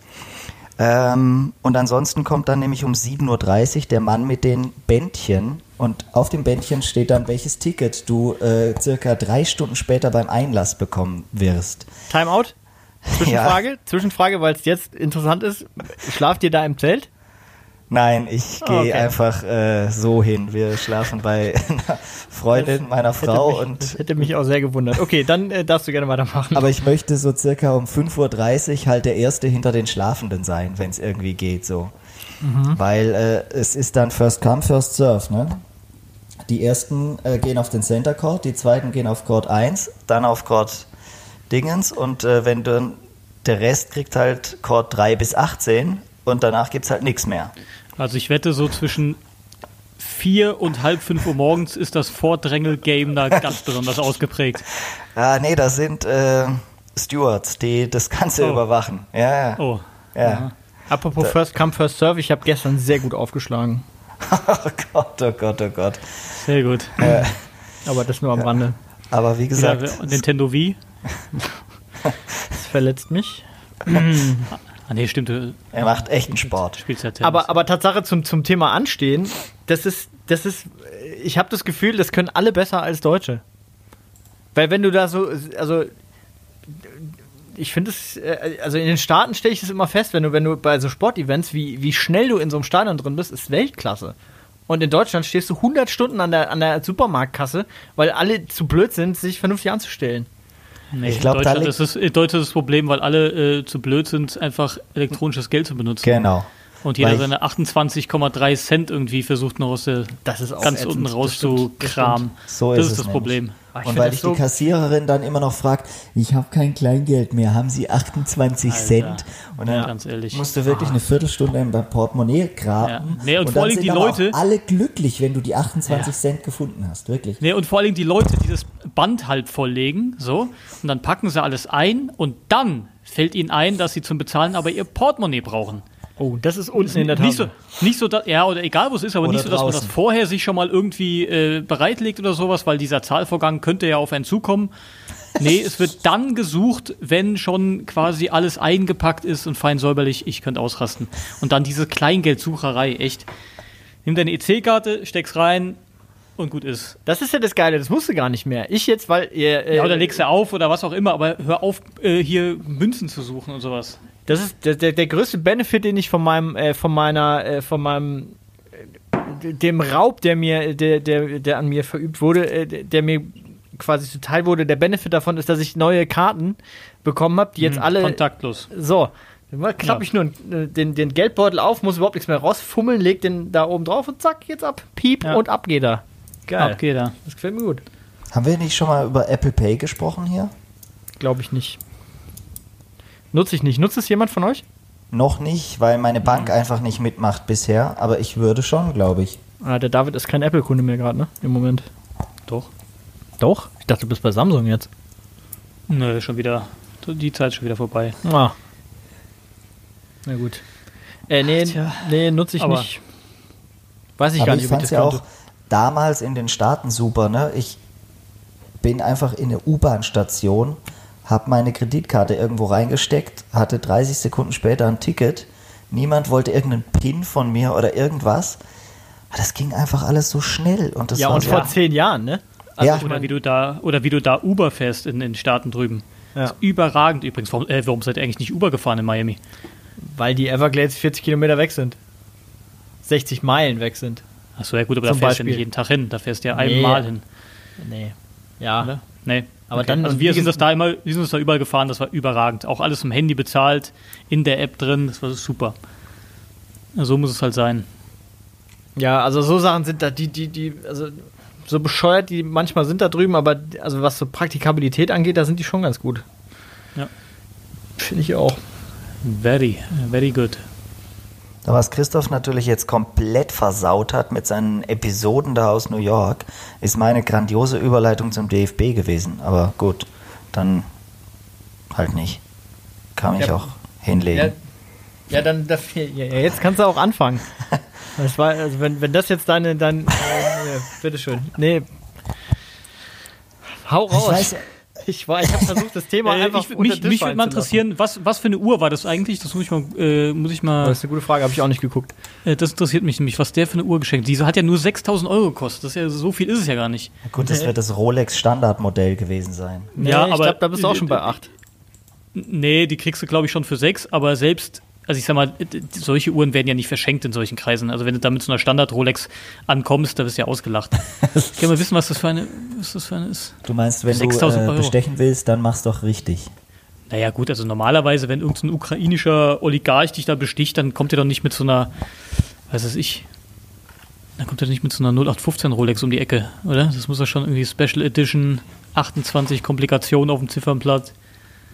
Ähm, und ansonsten kommt dann nämlich um 7.30 Uhr der Mann mit den Bändchen. Und auf dem Bändchen steht dann, welches Ticket du äh, circa drei Stunden später beim Einlass bekommen wirst. Timeout? Zwischenfrage? Zwischenfrage, weil es jetzt interessant ist. Schlaft ihr da im Zelt? Nein, ich gehe Okay. einfach äh, so hin. Wir schlafen bei einer Freundin meiner Frau mich, und das hätte mich auch sehr gewundert. Okay, dann äh, darfst du gerne weitermachen. Aber ich möchte so circa um 5.30 Uhr halt der Erste hinter den Schlafenden sein, wenn es irgendwie geht so. Weil äh, es ist dann First Come, First Serve, ne? Die Ersten äh, gehen auf den Center Court, die Zweiten gehen auf Court 1, dann auf Court Dingens und äh, wenn dann der Rest kriegt halt Court 3 bis 18 und danach gibt's halt nichts mehr. Also ich wette, so zwischen vier und halb fünf Uhr morgens ist das Vordrängel-Game da ganz besonders ausgeprägt. Ah, nee, das sind äh, Stewards, die das Ganze Oh. überwachen. Ja, ja. Oh. ja. Apropos First Come, First Serve, ich habe gestern sehr gut aufgeschlagen. Oh Gott, oh Gott, oh Gott. Sehr gut. Aber das nur am Rande. Aber wie Ja, gesagt, Nintendo Wii. Das verletzt mich. Ah nee, stimmt. Du er macht echten Sport. spielst ja Tennis. Aber, aber Tatsache zum, zum Thema Anstehen, das ist, das ist, ich habe das Gefühl, das können alle besser als Deutsche. Weil wenn du da so, also ich finde es, äh, also in den Staaten stelle ich es immer fest, wenn du, wenn du bei so Sportevents, wie, wie schnell du in so einem Stadion drin bist, ist Weltklasse. Und in Deutschland stehst du 100 Stunden an der, an der Supermarktkasse, weil alle zu blöd sind, sich vernünftig anzustellen. Nee, Ich glaub, in da Deutschland, liegt- ist es, Deutschland ist das Problem, weil alle äh, zu blöd sind, einfach elektronisches Geld zu benutzen. Genau. Und jeder seine 28,3 Cent irgendwie versucht noch aus der Das ist auch ganz ätzend. unten Das raus stimmt, zu das kramen. So das ist ist das nämlich. Problem. Ah, ich Und weil ich so- die Kassiererin dann immer noch fragt, ich habe kein Kleingeld mehr, haben Sie 28 Alter. Cent? Und dann Ganz ehrlich. musst du wirklich eine Viertelstunde im Portemonnaie graben. Ja. Nee, und vor dann allem sind die Leute- Auch alle glücklich, wenn du die 28 Ja. Cent gefunden hast, wirklich. Nee, und vor allem die Leute, die das Band halt volllegen, so, und dann packen sie alles ein und dann fällt ihnen ein, dass sie zum Bezahlen aber ihr Portemonnaie brauchen. Oh, das ist unten in der Nicht so, nicht so, da, ja, oder egal wo es ist, aber Oder nicht so, dass man das draußen. vorher sich schon mal irgendwie äh, bereitlegt oder sowas, weil dieser Zahlvorgang könnte ja auf einen zukommen. Nee, es wird dann gesucht, wenn schon quasi alles eingepackt ist und fein säuberlich, ich könnte ausrasten. Und dann diese Kleingeldsucherei, echt. Nimm deine EC-Karte, steck's rein und gut ist. Das ist ja das Geile, das musst du gar nicht mehr. Ich jetzt, weil ihr. Äh, Ja, oder legst du auf oder was auch immer, aber hör auf, äh, hier Münzen zu suchen und sowas. Das ist der, der, der größte Benefit, den ich von meinem, äh, von meiner, äh, von meinem, äh, dem Raub, der mir, der, der, der an mir verübt wurde, äh, der mir quasi zuteil wurde, der Benefit davon ist, dass ich neue Karten bekommen habe, die jetzt alle. Kontaktlos. So. Dann klappe ich nur äh, den, den Geldbeutel auf, muss überhaupt nichts mehr rausfummeln, leg den da oben drauf und zack, jetzt ab. Piep Ja. und ab geht er. Geil. Ab geht er. Das gefällt mir gut. Haben wir nicht schon mal über Apple Pay gesprochen hier? Glaube ich nicht. Nutze ich nicht. Nutzt es jemand von euch? Noch nicht, weil meine Bank einfach nicht mitmacht bisher, aber ich würde schon, glaube ich. Ah, der David ist kein Apple-Kunde mehr gerade, ne? Im Moment. Doch. Doch? Ich dachte, du bist bei Samsung jetzt. Nö, schon wieder. Die Zeit ist schon wieder vorbei. Ah. Na gut. Äh, nee, Tja. nee, nutze ich Aber- nicht. Weiß ich aber gar ich nicht, ob fand ich es ja auch damals in den Staaten super. Ne? Ich bin einfach in eine U-Bahn-Station, habe meine Kreditkarte irgendwo reingesteckt, hatte 30 Sekunden später ein Ticket. Niemand wollte irgendeinen PIN von mir oder irgendwas. Aber Das ging einfach alles so schnell. Und das Ja, war und so, vor zehn Jahren, ne? Also Ja. ich Oder wie du da, oder wie du da Uber fährst in den Staaten drüben. Ja. Das ist überragend übrigens. Warum, äh, warum seid ihr eigentlich nicht Uber gefahren in Miami? weil die Everglades 40 Kilometer weg sind. 60 Meilen weg sind. Achso, ja gut, aber Zum da fährst du ja Beispiel. nicht jeden Tag hin. Da fährst du ja Nee. einmal hin. Nee. Ja. Oder? Nee. Aber okay. dann- also wir sind das da immer, wir sind das da überall gefahren, das war überragend. Auch alles im Handy bezahlt, in der App drin, das war super. So muss es halt sein. Ja, also so Sachen sind da, die, die, die, also so bescheuert die manchmal sind da drüben, aber also was so Praktikabilität angeht, da sind die schon ganz gut. Ja. Finde ich auch. Very, very good. Was Christoph natürlich jetzt komplett versaut hat mit seinen Episoden da aus New York, ist meine grandiose Überleitung zum DFB gewesen. Aber gut, dann halt nicht. Kann ich Ja. auch hinlegen. Ja, ja dann dafür, ja, jetzt kannst du auch anfangen. Das war, also wenn, wenn das jetzt deine, dein, äh, bitteschön. Nee. Hau raus. Ich weiß, Ich war, ich habe versucht, das Thema Äh, einfach ich, unter mich mich würde mal interessieren, was, was für eine Uhr war das eigentlich? Das muss ich mal, äh, muss ich mal Das ist eine gute Frage, habe ich auch nicht geguckt. äh, das interessiert mich nämlich, was der für eine Uhr geschenkt. Diese hat ja nur 6000 Euro gekostet. Das ist ja, so viel ist es ja gar nicht. gut, das wird das Rolex Standardmodell gewesen sein. Nee, Ja, ich aber- glaube, da bist du auch schon bei 8. Nee, die kriegst du, glaube ich, schon für sechs, aber selbst, also ich sag mal, solche Uhren werden ja nicht verschenkt in solchen Kreisen. Also wenn du da mit so einer Standard-Rolex ankommst, da wirst du ja ausgelacht. ich kann mal wissen, was das für eine, was das für eine ist. Du meinst, wenn du 6000 äh, bestechen willst, dann mach's doch richtig. Naja, gut, also normalerweise, wenn irgendein ukrainischer Oligarch dich da besticht, dann kommt er doch nicht mit so einer, was weiß ich, dann kommt er nicht mit so einer 0815 Rolex um die Ecke, oder? Das muss ja schon irgendwie Special Edition 28 Komplikationen auf dem Ziffernblatt.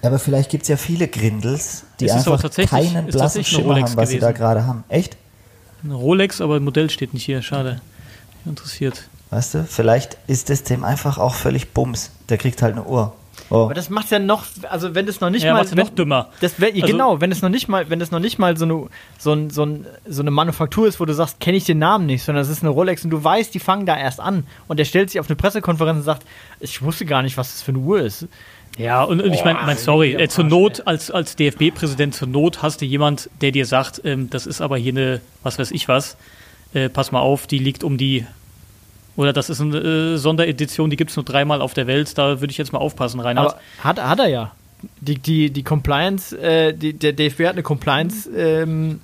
Ja, aber vielleicht gibt es ja viele Grindels, die ist einfach keinen ist blassen Schimmer Rolex haben, was sie da gewesen. gerade haben. Echt? Eine Rolex, aber Modell steht nicht hier, schade. Mich Interessiert. Weißt du, vielleicht ist es dem einfach auch völlig Bums. Der kriegt halt eine Uhr. Oh. Aber das macht's ja noch, also wenn das noch nicht Ja, mal, wenn, noch dümmer. Das wär, ja, Also- genau, wenn es noch nicht mal, wenn es noch nicht mal so eine, so, ein, so, ein, so eine Manufaktur ist, wo du sagst, kenne ich den Namen nicht, sondern es ist eine Rolex und du weißt, die fangen da erst an und der stellt sich auf eine Pressekonferenz und sagt, ich wusste gar nicht, was das für eine Uhr ist. Ja, und, und ich meine, mein, sorry, äh, zur Not, als, als DFB-Präsident, zur Not hast du jemand, der dir sagt, ähm, das ist aber hier eine, was weiß ich was, äh, pass mal auf, die liegt um die, oder das ist eine äh, Sonderedition, die gibt es nur dreimal auf der Welt, da würde ich jetzt mal aufpassen, Reinhard. Aber hat, hat er ja. Die, die, die Compliance, äh, die, der DFB hat eine Compliance, ähm,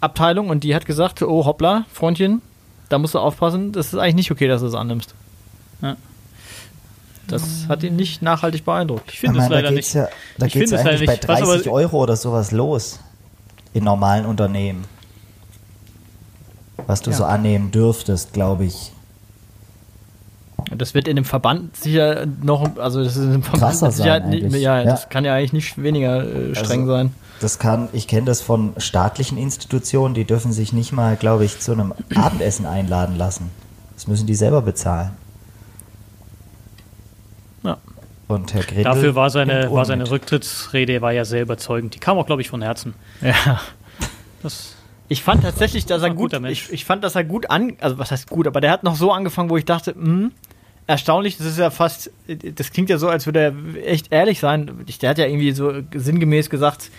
Abteilung und die hat gesagt, oh hoppla, Freundchen, da musst du aufpassen, das ist eigentlich nicht okay, dass du es annimmst. Ja. Das hat ihn nicht nachhaltig beeindruckt. Ich finde es leider da nicht. ja, da geht es leider eigentlich bei nicht. Was 30 aber- Euro oder sowas los. In normalen Unternehmen. Was du Ja. so annehmen dürftest, glaube ich. Das wird in dem Verband sicher noch, also das ist im Verband Krasser sein nicht, eigentlich. ja, Ja. das kann ja eigentlich nicht weniger äh, streng Also- sein. Das kann, ich kenne das von staatlichen Institutionen, die dürfen sich nicht mal, glaube ich, zu einem Abendessen einladen lassen. Das müssen die selber bezahlen. Ja. Und Herr Grindel Dafür war seine, war seine. Rücktrittsrede war ja sehr überzeugend. Die kam auch, glaube ich, von Herzen. Ja. Das, Ich fand tatsächlich, dass war er gut, ich, ich fand, dass er gut an, also was heißt gut, aber der hat noch so angefangen, wo ich dachte, hm, erstaunlich, das ist ja fast, das klingt ja so, als würde er echt ehrlich sein. Der hat ja irgendwie so sinngemäß gesagt,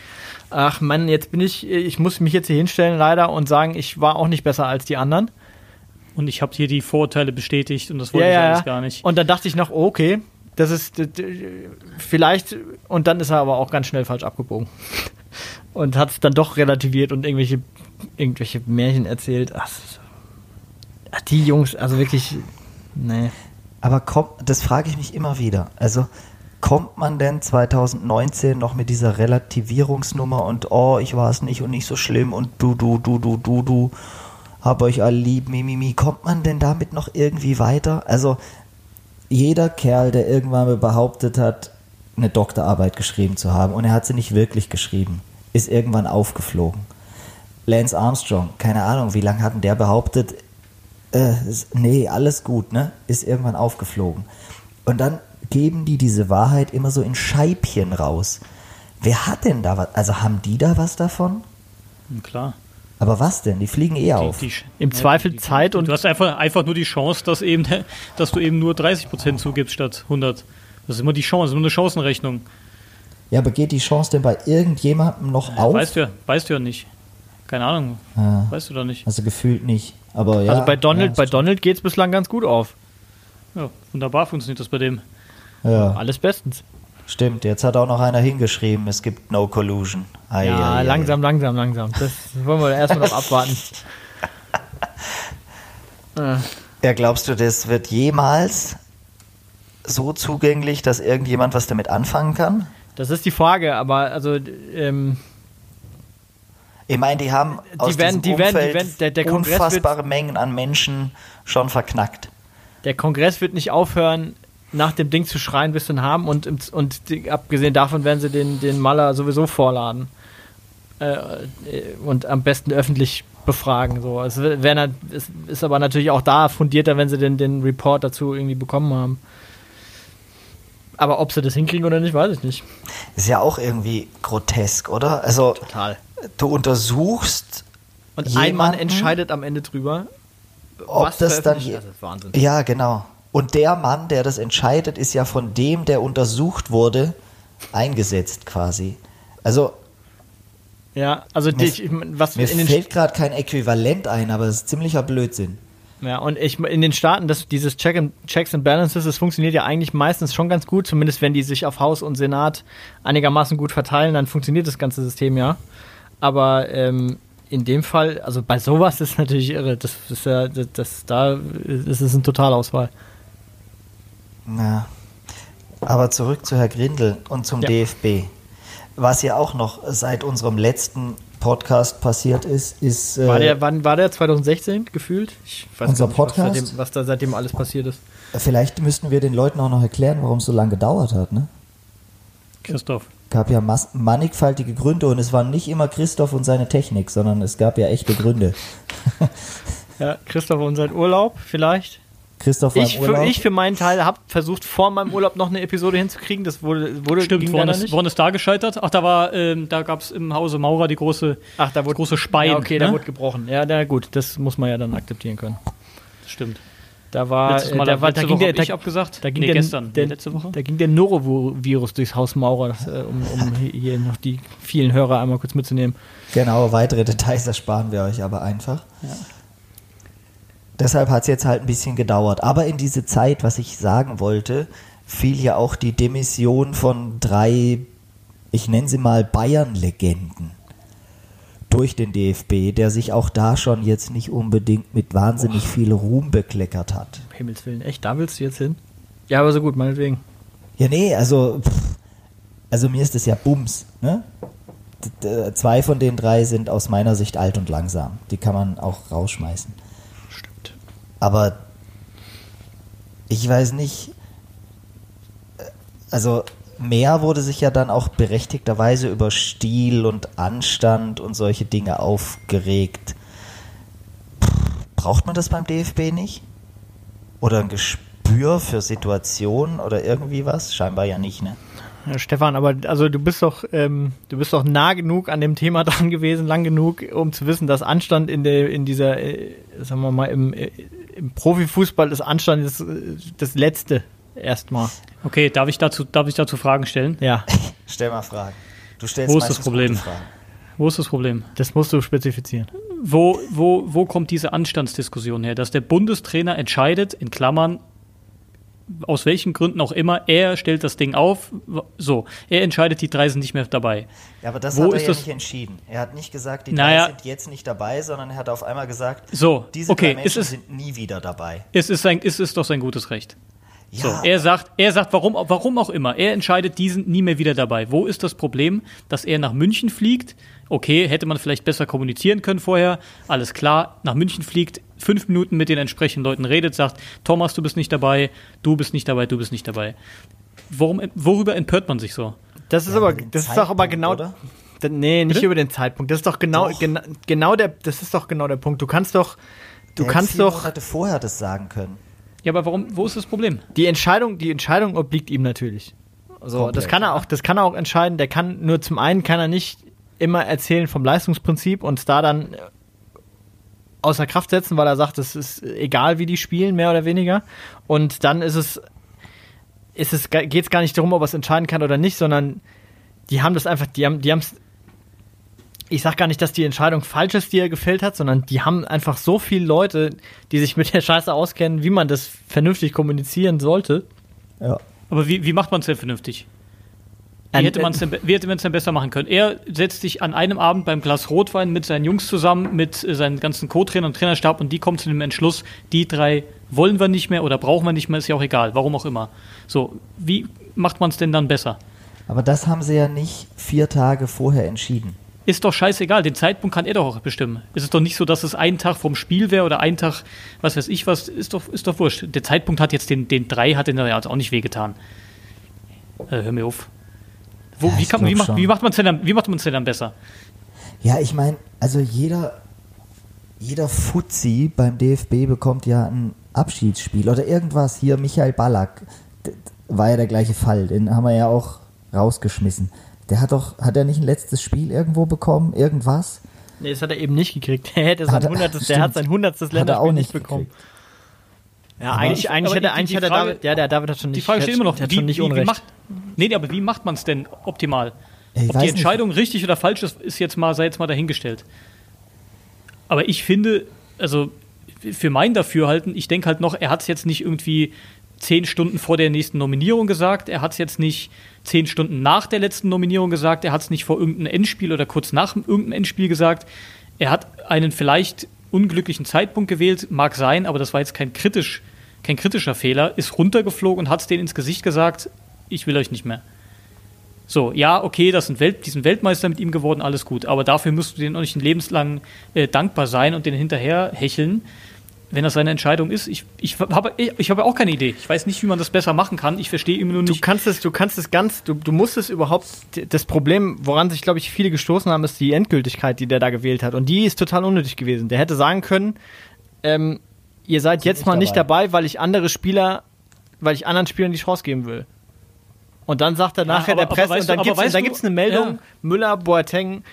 ach Mann, jetzt bin ich, ich muss mich jetzt hier hinstellen leider und sagen, ich war auch nicht besser als die anderen. und ich habe hier die Vorurteile bestätigt und das wollte ich alles gar nicht. Und dann dachte ich noch, okay, das ist vielleicht, und dann ist er aber auch ganz schnell falsch abgebogen. Und hat es dann doch relativiert und irgendwelche, irgendwelche Märchen erzählt. Ach, die Jungs, also wirklich, nee. Aber kommt, das frage ich mich immer wieder. Also kommt man denn 2019 noch mit dieser Relativierungsnummer und oh, ich war es nicht und nicht so schlimm und du, du, du, du, du, du, hab euch alle lieb, mimimi. Kommt man denn damit noch irgendwie weiter? Also jeder Kerl, der irgendwann mal behauptet hat, eine Doktorarbeit geschrieben zu haben und er hat sie nicht wirklich geschrieben, ist irgendwann aufgeflogen. Lance Armstrong, keine Ahnung, wie lange hat denn der behauptet, äh, nee, alles gut, ne? Ist irgendwann aufgeflogen. Und dann geben die diese Wahrheit immer so in Scheibchen raus. Wer hat denn da was? Also haben die da was davon? Klar. Aber was denn? Die fliegen eh auf. Die, die, Im Zweifel Zeit und du hast einfach, einfach nur die Chance, dass, eben, dass du eben nur 30% zugibst statt 100. Das ist immer die Chance, nur eine Chancenrechnung. Ja, aber geht die Chance denn bei irgendjemandem noch auf? Weißt du, ja, weißt du ja nicht. Keine Ahnung. Ja, Weißt du doch nicht. also gefühlt nicht. Aber ja. also bei Donald, ja, bei Donald geht es bislang ganz gut auf. Ja, wunderbar funktioniert das bei dem. Ja, Alles bestens. Stimmt. Jetzt hat auch noch einer hingeschrieben, es gibt no collusion. Ei, Ja, ei. langsam, langsam, langsam. Das wollen wir erstmal noch abwarten. Ja, glaubst du, das wird jemals so zugänglich, dass irgendjemand was damit anfangen kann? Das ist die Frage, aber also ähm, Ich meine, die haben aus werden- diesem die werden- die Umfeld werden- der- der Kongress wird- unfassbare Mengen an Menschen schon verknackt. der Kongress wird nicht aufhören, nach dem Ding zu schreien, bis sie ihn haben und, und abgesehen davon werden sie den, den Maler sowieso vorladen. Äh, äh, und am besten öffentlich befragen. So. Es, wär, nat- es ist aber natürlich auch da fundierter, wenn sie den, den Report dazu irgendwie bekommen haben. Aber ob sie das hinkriegen oder nicht, weiß ich nicht. Ist ja auch irgendwie grotesk, oder? Also, Total. du untersuchst, Und ein Mann Jemanden? entscheidet am Ende drüber, ob das dann. ist Wahnsinn. ja, genau. Und der Mann, der das entscheidet, ist ja von dem, der untersucht wurde, eingesetzt quasi. Also, Ja, also Mir- ich, was mir in den fällt gerade kein Äquivalent ein, aber es ist ziemlicher Blödsinn. Ja, und ich, in den Staaten, das, dieses Check and, Checks and Balances, das funktioniert ja eigentlich meistens schon ganz gut, zumindest wenn die sich auf Haus und Senat einigermaßen gut verteilen, dann funktioniert das ganze System ja. Aber ähm, in dem Fall, also bei sowas ist natürlich irre, das ist ja, das, das da ist es eine Totalauswahl. Ja. Aber zurück zu Herr Grindel und zum Ja. DFB. Was ja auch noch seit unserem letzten Podcast passiert ist, ist. äh, War der, wann war der 2016 gefühlt? Ich weiß Unser nicht, was, Podcast? seitdem, was da seitdem alles passiert ist. Vielleicht müssten wir den Leuten auch noch erklären, warum es so lange gedauert hat. Ne? Christoph. gab ja mannigfaltige Gründe und es waren nicht immer Christoph und seine Technik, sondern es gab ja echte Gründe. Ja, Christoph und sein Urlaub vielleicht. Christoph war Ich im für, Urlaub. ich für meinen Teil habe versucht, vor meinem Urlaub noch eine Episode hinzukriegen. Das wurde, wurde Stimmt, ging woran ist, nicht. woran ist da gescheitert? Ach, da war, ähm, da gab es im Hause Maurer die große, Ach, da das wurde große Spein. Ja, okay, ne? da wurde gebrochen. Ja, na gut, das muss man ja dann akzeptieren können. Stimmt. Da war, Letztes Mal, äh, da war, da ging Woche der, ich abgesagt. da ging nee, der, gestern. der, letzte Woche. Da ging der Norovirus durchs Haus Maurer, das, äh, um, um hier noch die vielen Hörer einmal kurz mitzunehmen. Genau, weitere Details ersparen wir euch aber einfach. Deshalb hat es jetzt halt ein bisschen gedauert. Aber in diese Zeit, was ich sagen wollte, fiel ja auch die Demission von drei, ich nenne sie mal Bayern-Legenden. durch den DFB, der sich auch da schon jetzt nicht unbedingt mit wahnsinnig viel Ruhm bekleckert hat. Um Himmels Willen, echt, da willst du jetzt hin? Ja, aber so gut, meinetwegen. Ja, nee, also, pff, also mir ist es ja Bums. Ne? D zwei von den drei sind aus meiner Sicht alt und langsam. Die kann man auch rausschmeißen. Aber ich weiß nicht, äh, also mehr wurde sich ja dann auch berechtigterweise über Stil und Anstand und solche Dinge aufgeregt. Braucht man das beim DFB nicht? Oder ein Gespür für Situationen oder irgendwie was? Scheinbar ja nicht, ne? Ja, Stefan, aber also du bist doch, ähm, du bist doch nah genug an dem Thema dran gewesen, lang genug, um zu wissen, dass Anstand in der, in dieser, äh, sagen wir mal, im, äh, im Profifußball ist Anstand das, das Letzte erstmal. Okay, darf ich dazu, darf ich dazu Fragen stellen? Ja, Stell mal Fragen. Du stellst Wo ist das Problem? Fragen. Wo ist das Problem? das musst du spezifizieren. Wo, wo, wo kommt diese Anstandsdiskussion her? Dass der Bundestrainer entscheidet, in Klammern, aus welchen Gründen auch immer, er stellt das Ding auf, so, er entscheidet, die drei sind nicht mehr dabei. Ja, aber das Wo hat er ist ja das- nicht entschieden. Er hat nicht gesagt, die Naja. drei sind jetzt nicht dabei, sondern er hat auf einmal gesagt, So, diese okay, drei Menschen ist- sind nie wieder dabei. Es ist, sein, es ist doch sein gutes Recht. So, Ja, er sagt, er sagt, warum, warum auch immer, er entscheidet, die sind nie mehr wieder dabei. Wo ist das Problem, dass er nach München fliegt? Okay, hätte man vielleicht besser kommunizieren können vorher. Alles klar, nach München fliegt, fünf Minuten mit den entsprechenden Leuten redet, sagt, Thomas, du bist nicht dabei, du bist nicht dabei, du bist nicht dabei. Worum, worüber empört man sich so? Das ist Ja, aber, das ist doch aber genau, oder? Nee, nicht Bitte? über den Zeitpunkt. Das ist doch genau, Doch. gena, genau der, das ist doch genau der Punkt. Du kannst doch, du Er hätte kannst doch, Monate vorher das sagen können. Ja, aber warum, wo ist das Problem? die Entscheidung, die Entscheidung obliegt ihm natürlich. So, Komplett, das kann er auch, das kann er auch entscheiden. Der kann nur zum einen kann er nicht immer erzählen vom Leistungsprinzip und es da dann außer Kraft setzen, weil er sagt, es ist egal, wie die spielen, mehr oder weniger. Und dann ist es, ist es, geht es gar nicht darum, ob er es entscheiden kann oder nicht, sondern die haben das einfach, die haben, die haben es. Ich sag gar nicht, dass die Entscheidung falsch ist, die er gefällt hat, sondern die haben einfach so viele Leute, die sich mit der Scheiße auskennen, wie man das vernünftig kommunizieren sollte. Ja. Aber wie, wie macht man es denn vernünftig? Wie hätte man es denn, wie hätte es denn besser machen können? Er setzt sich an einem Abend beim Glas Rotwein mit seinen Jungs zusammen, mit äh, seinen ganzen Co-Trainern und Trainerstab und die kommen zu dem Entschluss, die drei wollen wir nicht mehr oder brauchen wir nicht mehr, ist ja auch egal, warum auch immer. So, wie macht man es denn dann besser? Aber das haben sie ja nicht vier Tage vorher entschieden. Ist doch scheißegal, den Zeitpunkt kann er doch auch bestimmen. Es ist doch nicht so, dass es einen Tag vom Spiel wäre oder einen Tag, was weiß ich was, ist doch, ist doch wurscht. Der Zeitpunkt hat jetzt den, den drei, hat den ja jetzt auch nicht wehgetan. Äh, hör mir auf. Wo, Ja, wie, kann, wie, macht, wie macht man es denn, dann- wie macht man's denn dann besser? Ja, ich meine, also jeder, jeder Fuzzi beim DFB bekommt ja ein Abschiedsspiel oder irgendwas. Hier Michael Ballack war ja der gleiche Fall. Den haben wir ja auch rausgeschmissen. Der hat doch, hat er nicht ein letztes Spiel irgendwo bekommen? Irgendwas? Nee, das hat er eben nicht gekriegt. Er hätte sein Hat er- hundertstes, der stimmt. hat sein hundertstes Hat er Länderspiel auch nicht nicht bekommen. gekriegt. Ja, Aber eigentlich, ich- eigentlich aber hätte, die- eigentlich die hätte Frage- David, ja, der David hat schon nicht, Die Frage steht immer noch, der hat wie, schon nicht wie, wie Unrecht. macht, nee, aber wie macht man es denn optimal? Ich Ob die nicht. Entscheidung richtig oder falsch ist, ist jetzt mal, sei jetzt mal dahingestellt. Aber ich finde, also für mein Dafürhalten, ich denke halt noch, er hat es jetzt nicht irgendwie zehn Stunden vor der nächsten Nominierung gesagt, er hat es jetzt nicht zehn Stunden nach der letzten Nominierung gesagt, er hat es nicht vor irgendeinem Endspiel oder kurz nach irgendeinem Endspiel gesagt. Er hat einen vielleicht unglücklichen Zeitpunkt gewählt, mag sein, aber das war jetzt kein, kritisch, kein kritischer Fehler, ist runtergeflogen und hat es denen ins Gesicht gesagt, ich will euch nicht mehr. So, ja, okay, das sind Welt, die sind Weltmeister mit ihm geworden, alles gut. Aber dafür musst du denen auch nicht ein lebenslang äh, dankbar sein und den hinterher hecheln, wenn das seine Entscheidung ist. Ich, ich habe ich, ich habe auch keine Idee. Ich weiß nicht, wie man das besser machen kann. Ich verstehe immer nur Du nicht. kannst es, du kannst es ganz, du, du musst es überhaupt, das Problem, woran sich, glaube ich, viele gestoßen haben, ist die Endgültigkeit, die der da gewählt hat. Und die ist total unnötig gewesen. Der hätte sagen können, ähm, ihr seid jetzt mal nicht dabei. dabei, weil ich andere Spieler, weil ich anderen Spielern die Chance geben will. Und dann sagt er Ja, nachher aber- der Presse, und dann gibt es eine Meldung, Ja. Müller, Boateng,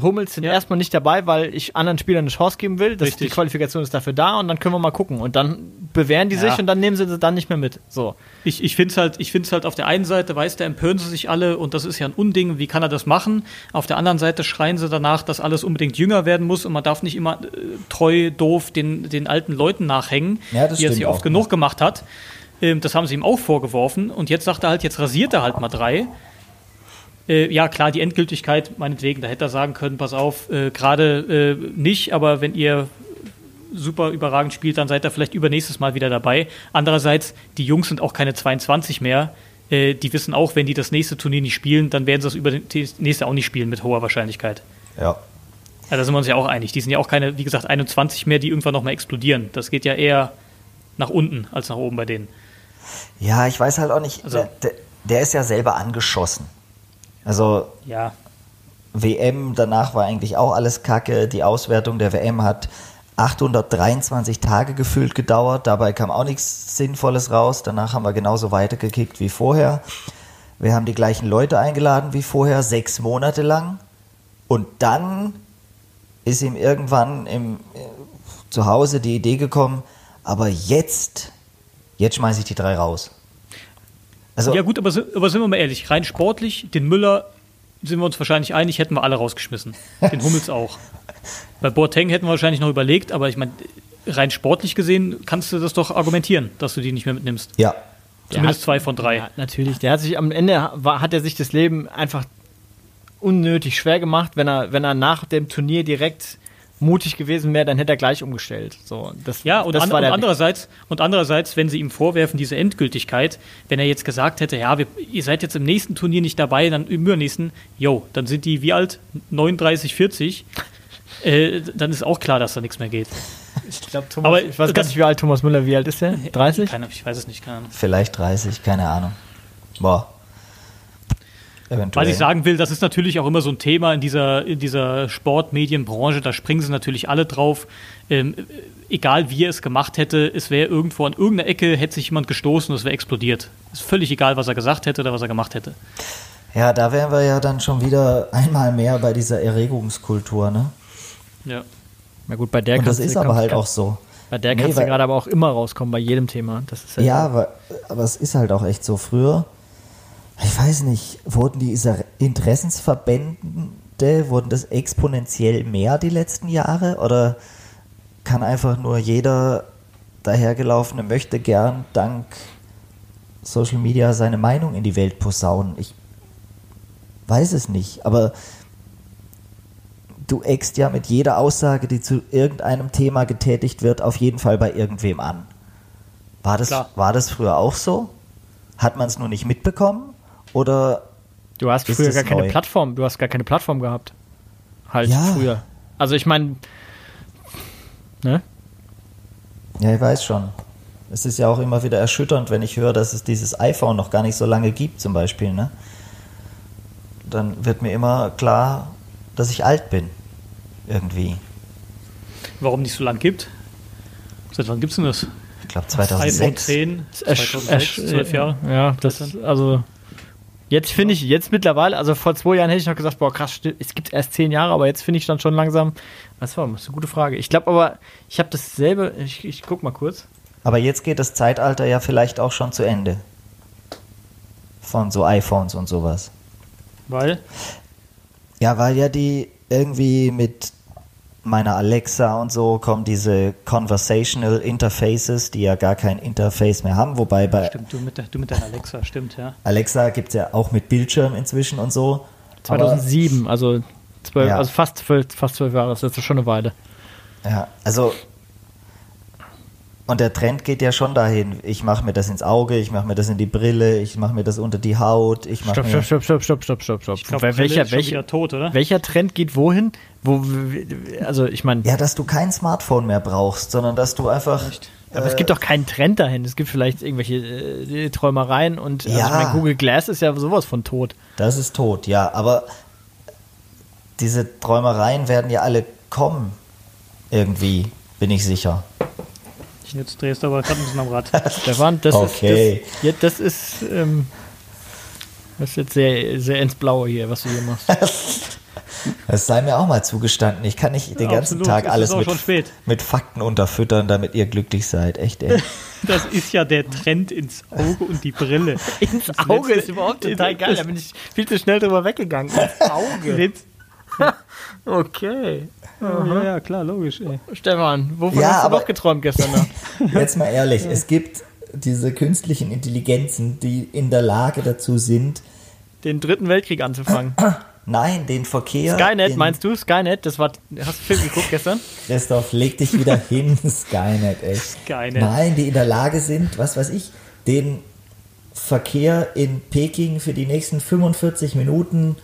Hummels sind Ja. erstmal nicht dabei, weil ich anderen Spielern eine Chance geben will. Das die Qualifikation ist dafür da und dann können wir mal gucken. Und dann bewähren die Ja. sich und dann nehmen sie sie dann nicht mehr mit. So. Ich, ich finde es halt, ich find's halt auf der einen Seite, weißt du, empören sie sich alle und das ist ja ein Unding, wie kann er das machen? Auf der anderen Seite schreien sie danach, dass alles unbedingt jünger werden muss und man darf nicht immer äh, treu, doof den, den alten Leuten nachhängen, Ja, das wie er ja oft genug gemacht hat. Ähm, das haben sie ihm auch vorgeworfen und jetzt sagt er halt, jetzt rasiert er halt mal drei. Äh, ja, klar, die Endgültigkeit, meinetwegen, da hätte er sagen können, pass auf, äh, gerade äh, nicht, aber wenn ihr super überragend spielt, dann seid ihr vielleicht übernächstes Mal wieder dabei. Andererseits, die Jungs sind auch keine 22 mehr. Äh, die wissen auch, wenn die das nächste Turnier nicht spielen, dann werden sie das über das nächste auch nicht spielen mit hoher Wahrscheinlichkeit. Ja. Ja, da sind wir uns ja auch einig. Die sind ja auch keine, wie gesagt, 21 mehr, die irgendwann nochmal explodieren. Das geht ja eher nach unten als nach oben bei denen. Ja, ich weiß halt auch nicht. Also- der, der ist ja selber angeschossen. Also Ja, WM, danach war eigentlich auch alles Kacke. Die Auswertung der WM hat 823 Tage gefühlt gedauert. Dabei kam auch nichts Sinnvolles raus. Danach haben wir genauso weitergekickt wie vorher. Wir haben die gleichen Leute eingeladen wie vorher, sechs Monate lang. Und dann ist ihm irgendwann im, äh, zu Hause die Idee gekommen, aber jetzt, jetzt schmeiße ich die drei raus. Also, ja gut, aber, aber sind wir mal ehrlich, rein sportlich, den Müller sind wir uns wahrscheinlich einig, hätten wir alle rausgeschmissen. Den Hummels auch. Bei Boateng hätten wir wahrscheinlich noch überlegt, aber ich meine, rein sportlich gesehen kannst du das doch argumentieren, dass du die nicht mehr mitnimmst. ja, Zumindest hat- zwei von drei. Ja, natürlich. Der hat sich am Ende war, hat er sich das Leben einfach unnötig schwer gemacht. Wenn er, wenn er nach dem Turnier direkt mutig gewesen wäre, dann hätte er gleich umgestellt. So, das, Ja, und, das an, war und, der andererseits, und andererseits, wenn sie ihm vorwerfen, diese Endgültigkeit, wenn er jetzt gesagt hätte, ja, wir, ihr seid jetzt im nächsten Turnier nicht dabei, dann im übernächsten, yo, dann sind die wie alt? 39, 40. Äh, dann ist auch klar, dass da nichts mehr geht. Ich glaube, Thomas, Aber ich weiß gar nicht, wie alt Thomas Müller, wie alt ist er? 30? Keine, ich weiß es nicht, keine Ahnung. vielleicht 30, keine Ahnung. Boah. Eventuell. Was ich sagen will, das ist natürlich auch immer so ein Thema in dieser, in dieser Sportmedienbranche, da springen sie natürlich alle drauf. Ähm, äh, egal wie er es gemacht hätte, es wäre irgendwo an irgendeiner Ecke, hätte sich jemand gestoßen und es wäre explodiert. Ist völlig egal, was er gesagt hätte oder was er gemacht hätte. Ja, da wären wir ja dann schon wieder einmal mehr bei dieser Erregungskultur, ne? Ja. Na gut, bei der Und das ist aber halt auch so. Bei der Nee, kannst du gerade aber auch immer rauskommen, bei jedem Thema. Das ist Ja, aber, aber es ist halt auch echt so. Früher, ich weiß nicht, wurden diese Interessensverbände, wurden das exponentiell mehr die letzten Jahre? Oder kann einfach nur jeder dahergelaufene möchte gern dank Social Media seine Meinung in die Welt posaunen? Ich weiß es nicht, aber du eckst ja mit jeder Aussage, die zu irgendeinem Thema getätigt wird, auf jeden Fall bei irgendwem an. War das, Klar. war das früher auch so? Hat man es nur nicht mitbekommen? Oder Du hast Ist früher gar keine neu? Plattform, du hast gar keine Plattform gehabt. Halt Ja. früher. Also ich meine, ne? Ja, ich weiß schon. Es ist ja auch immer wieder erschütternd, wenn ich höre, dass es dieses iPhone noch gar nicht so lange gibt, zum Beispiel. Ne? Dann wird mir immer klar, dass ich alt bin. Irgendwie. Warum nicht so lang gibt? Seit wann gibt es denn das? Ich glaube iPhone 2006. 10, Ersch- 2006, ersch- 12 Jahre. Ja, das also jetzt finde ich jetzt mittlerweile, also vor zwei Jahren hätte ich noch gesagt, boah krass, es gibt erst zehn Jahre, aber jetzt finde ich dann schon langsam. Was war? Das ist eine gute Frage. Ich glaube aber, ich habe dasselbe. Ich, ich guck mal kurz. Aber jetzt geht das Zeitalter ja vielleicht auch schon zu Ende. Von so iPhones und sowas. Weil, Ja, weil ja die irgendwie mit meiner Alexa und so kommen diese Conversational Interfaces, die ja gar kein Interface mehr haben. Wobei bei stimmt, du mit, du mit deiner Alexa, stimmt, ja. Alexa gibt es ja auch mit Bildschirm inzwischen und so. Aber- 2007, also zwölf, Ja. also fast zwölf, fast zwölf Jahre. Das ist schon eine Weile. Ja, also und der Trend geht ja schon dahin. Ich mache mir das ins Auge, ich mache mir das in die Brille, ich mache mir das unter die Haut, ich mache Stopp, mir stopp, stopp, stopp, stopp, stopp, stopp, Ich stopp. welcher, welcher, tot, oder? welcher Trend geht wohin? Wo, also ich meine, ja, dass du kein Smartphone mehr brauchst, sondern dass du einfach aber es gibt doch keinen Trend dahin. Es gibt vielleicht irgendwelche äh, Träumereien und also Ja. ich meine, Google Glass ist ja sowas von tot. Das ist tot, ja, aber diese Träumereien werden ja alle kommen. Irgendwie, bin ich sicher. Jetzt drehst du aber gerade ein bisschen am Rad. Stefan, das Okay. ist das, ja, das ist ähm, das ist jetzt sehr, sehr ins Blaue hier, was du hier machst. Es sei mir auch mal zugestanden. Ich kann nicht den ganzen Absolut, Tag alles mit, mit Fakten unterfüttern, damit ihr glücklich seid. Echt, ey. Das ist ja der Trend ins Auge und die Brille. Ins Auge ist überhaupt total geil. Da bin ich viel zu schnell drüber weggegangen. Ins Auge. Okay. Ja, ja, klar, logisch. Ey. Stefan, wovon Ja, hast du aber- noch geträumt gestern Nacht? Jetzt mal ehrlich, es gibt diese künstlichen Intelligenzen, die in der Lage dazu sind, den dritten Weltkrieg anzufangen. Nein, den Verkehr. Skynet, in- meinst du? Skynet, das war. Hast du Film geguckt gestern? Christoph, leg dich wieder hin, Skynet, echt. Skynet. Nein, die in der Lage sind, was weiß ich, den Verkehr in Peking für die nächsten 45 Minuten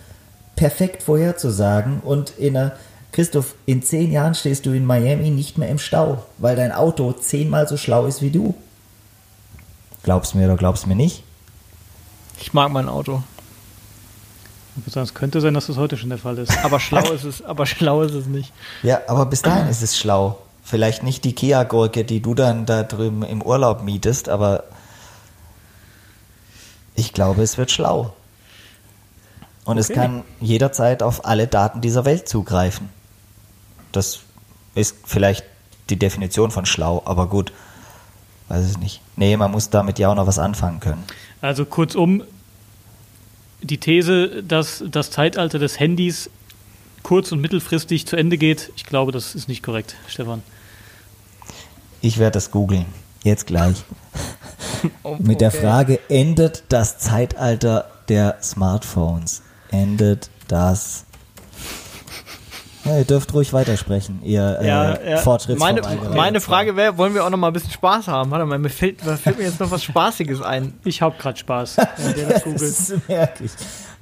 perfekt vorherzusagen und in einer Christoph, in zehn Jahren stehst du in Miami nicht mehr im Stau, weil dein Auto zehnmal so schlau ist wie du. Glaubst mir oder glaubst mir nicht? Ich mag mein Auto. Ich würde sagen, es könnte sein, dass das heute schon der Fall ist. Aber schlau ist es, aber schlau ist es nicht. Ja, aber bis dahin ist es schlau. Vielleicht nicht die Kia-Gurke, die du dann da drüben im Urlaub mietest, aber ich glaube, es wird schlau. Und es Okay. kann jederzeit auf alle Daten dieser Welt zugreifen. Das ist vielleicht die Definition von schlau, aber gut, weiß ich nicht. Nee, man muss damit ja auch noch was anfangen können. Also kurzum, die These, dass das Zeitalter des Handys kurz- und mittelfristig zu Ende geht, ich glaube, das ist nicht korrekt, Stefan. Ich werde das googeln. Jetzt gleich. Oh, Mit der okay. Frage, endet das Zeitalter der Smartphones? Endet das... Ja, ihr dürft ruhig weitersprechen, ihr äh, Ja, ja. Fortschrittsverweigerer. Meine, meine Frage wäre, wollen wir auch noch mal ein bisschen Spaß haben? Warte mal, mir fällt, mir fällt mir jetzt noch was Spaßiges ein. Ich habe gerade Spaß. das ist merklich.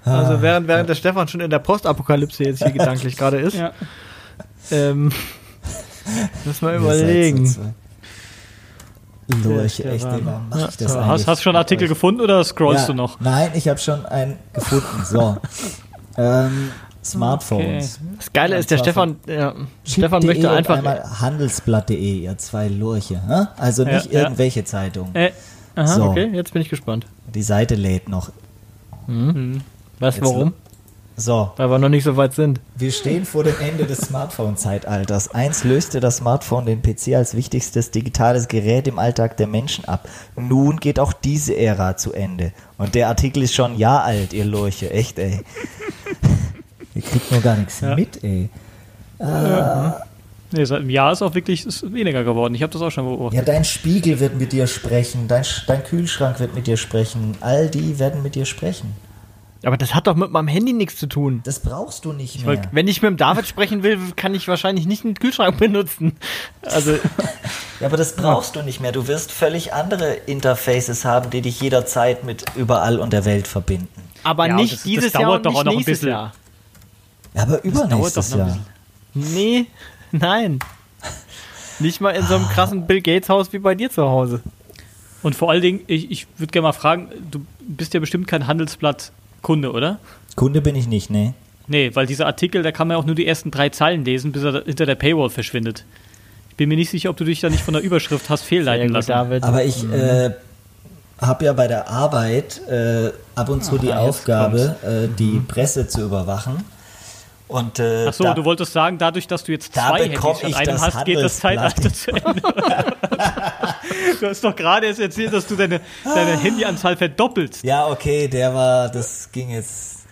Also während, während der Stefan schon in der Postapokalypse jetzt hier gedanklich gerade ist, Ja. ähm, lass mal überlegen. Ja, echt, warum mach ich das hast, hast du schon einen Artikel gefunden oder scrollst Ja, du noch? Nein, ich habe schon einen gefunden. So. ähm, Smartphones. Das Geile ist, der Stefan, ja, Stefan möchte und einfach. einmal handelsblatt.de, ihr zwei Lurche. Hä? Also nicht ja. irgendwelche Zeitungen. Äh, aha. So. Okay, jetzt bin ich gespannt. Die Seite lädt noch. Weißt du Jetzt warum? So, Weil wir noch nicht so weit sind. wir stehen vor dem Ende des Smartphone-Zeitalters. Eins löste das Smartphone den PC als wichtigstes digitales Gerät im Alltag der Menschen ab. Nun geht auch diese Ära zu Ende. Und der Artikel ist schon ein Jahr alt, ihr Lurche. Echt, ey. Ihr kriegt nur gar nichts Ja. mit, ey. Nee, seit einem Jahr ist auch wirklich ist weniger geworden. Ich habe das auch schon Ja, beobachtet. dein Spiegel wird mit dir sprechen, dein, dein Kühlschrank wird mit dir sprechen, all die werden mit dir sprechen. Aber das hat doch mit meinem Handy nichts zu tun. Das brauchst du nicht mehr. wenn ich mit dem David sprechen will, kann ich wahrscheinlich nicht einen Kühlschrank benutzen. Also, Ja, aber das brauchst du nicht mehr. Du wirst völlig andere Interfaces haben, die dich jederzeit mit überall und der Welt verbinden. aber Ja, nicht das- das dieses dauert Jahr und doch nicht auch noch ein nächstes bisschen. Jahr. Ja, aber übernächstes doch noch ein Jahr. bisschen. Nee, nein. Nicht mal in so einem krassen Bill Gates Haus wie bei dir zu Hause. Und vor allen Dingen, ich, ich würde gerne mal fragen, du bist ja bestimmt kein Handelsblatt-Kunde, oder? Kunde bin ich nicht, ne? Nee, weil dieser Artikel, da kann man auch nur die ersten drei Zeilen lesen, bis er hinter der Paywall verschwindet. Ich bin mir nicht sicher, ob du dich da nicht von der Überschrift hast fehlleiten gut, lassen. David. Aber ich äh, habe ja bei der Arbeit äh, ab und zu die Ah, jetzt Aufgabe, äh, die Presse zu überwachen. Und äh, Achso, da, du wolltest sagen, dadurch, dass du jetzt Da zwei bekomm Handys statt einem hast, geht das. Zeitalter zu Ende. du hast doch gerade erst erzählt, dass du deine, deine Handyanzahl verdoppelst. ja, okay, der war, das ging jetzt.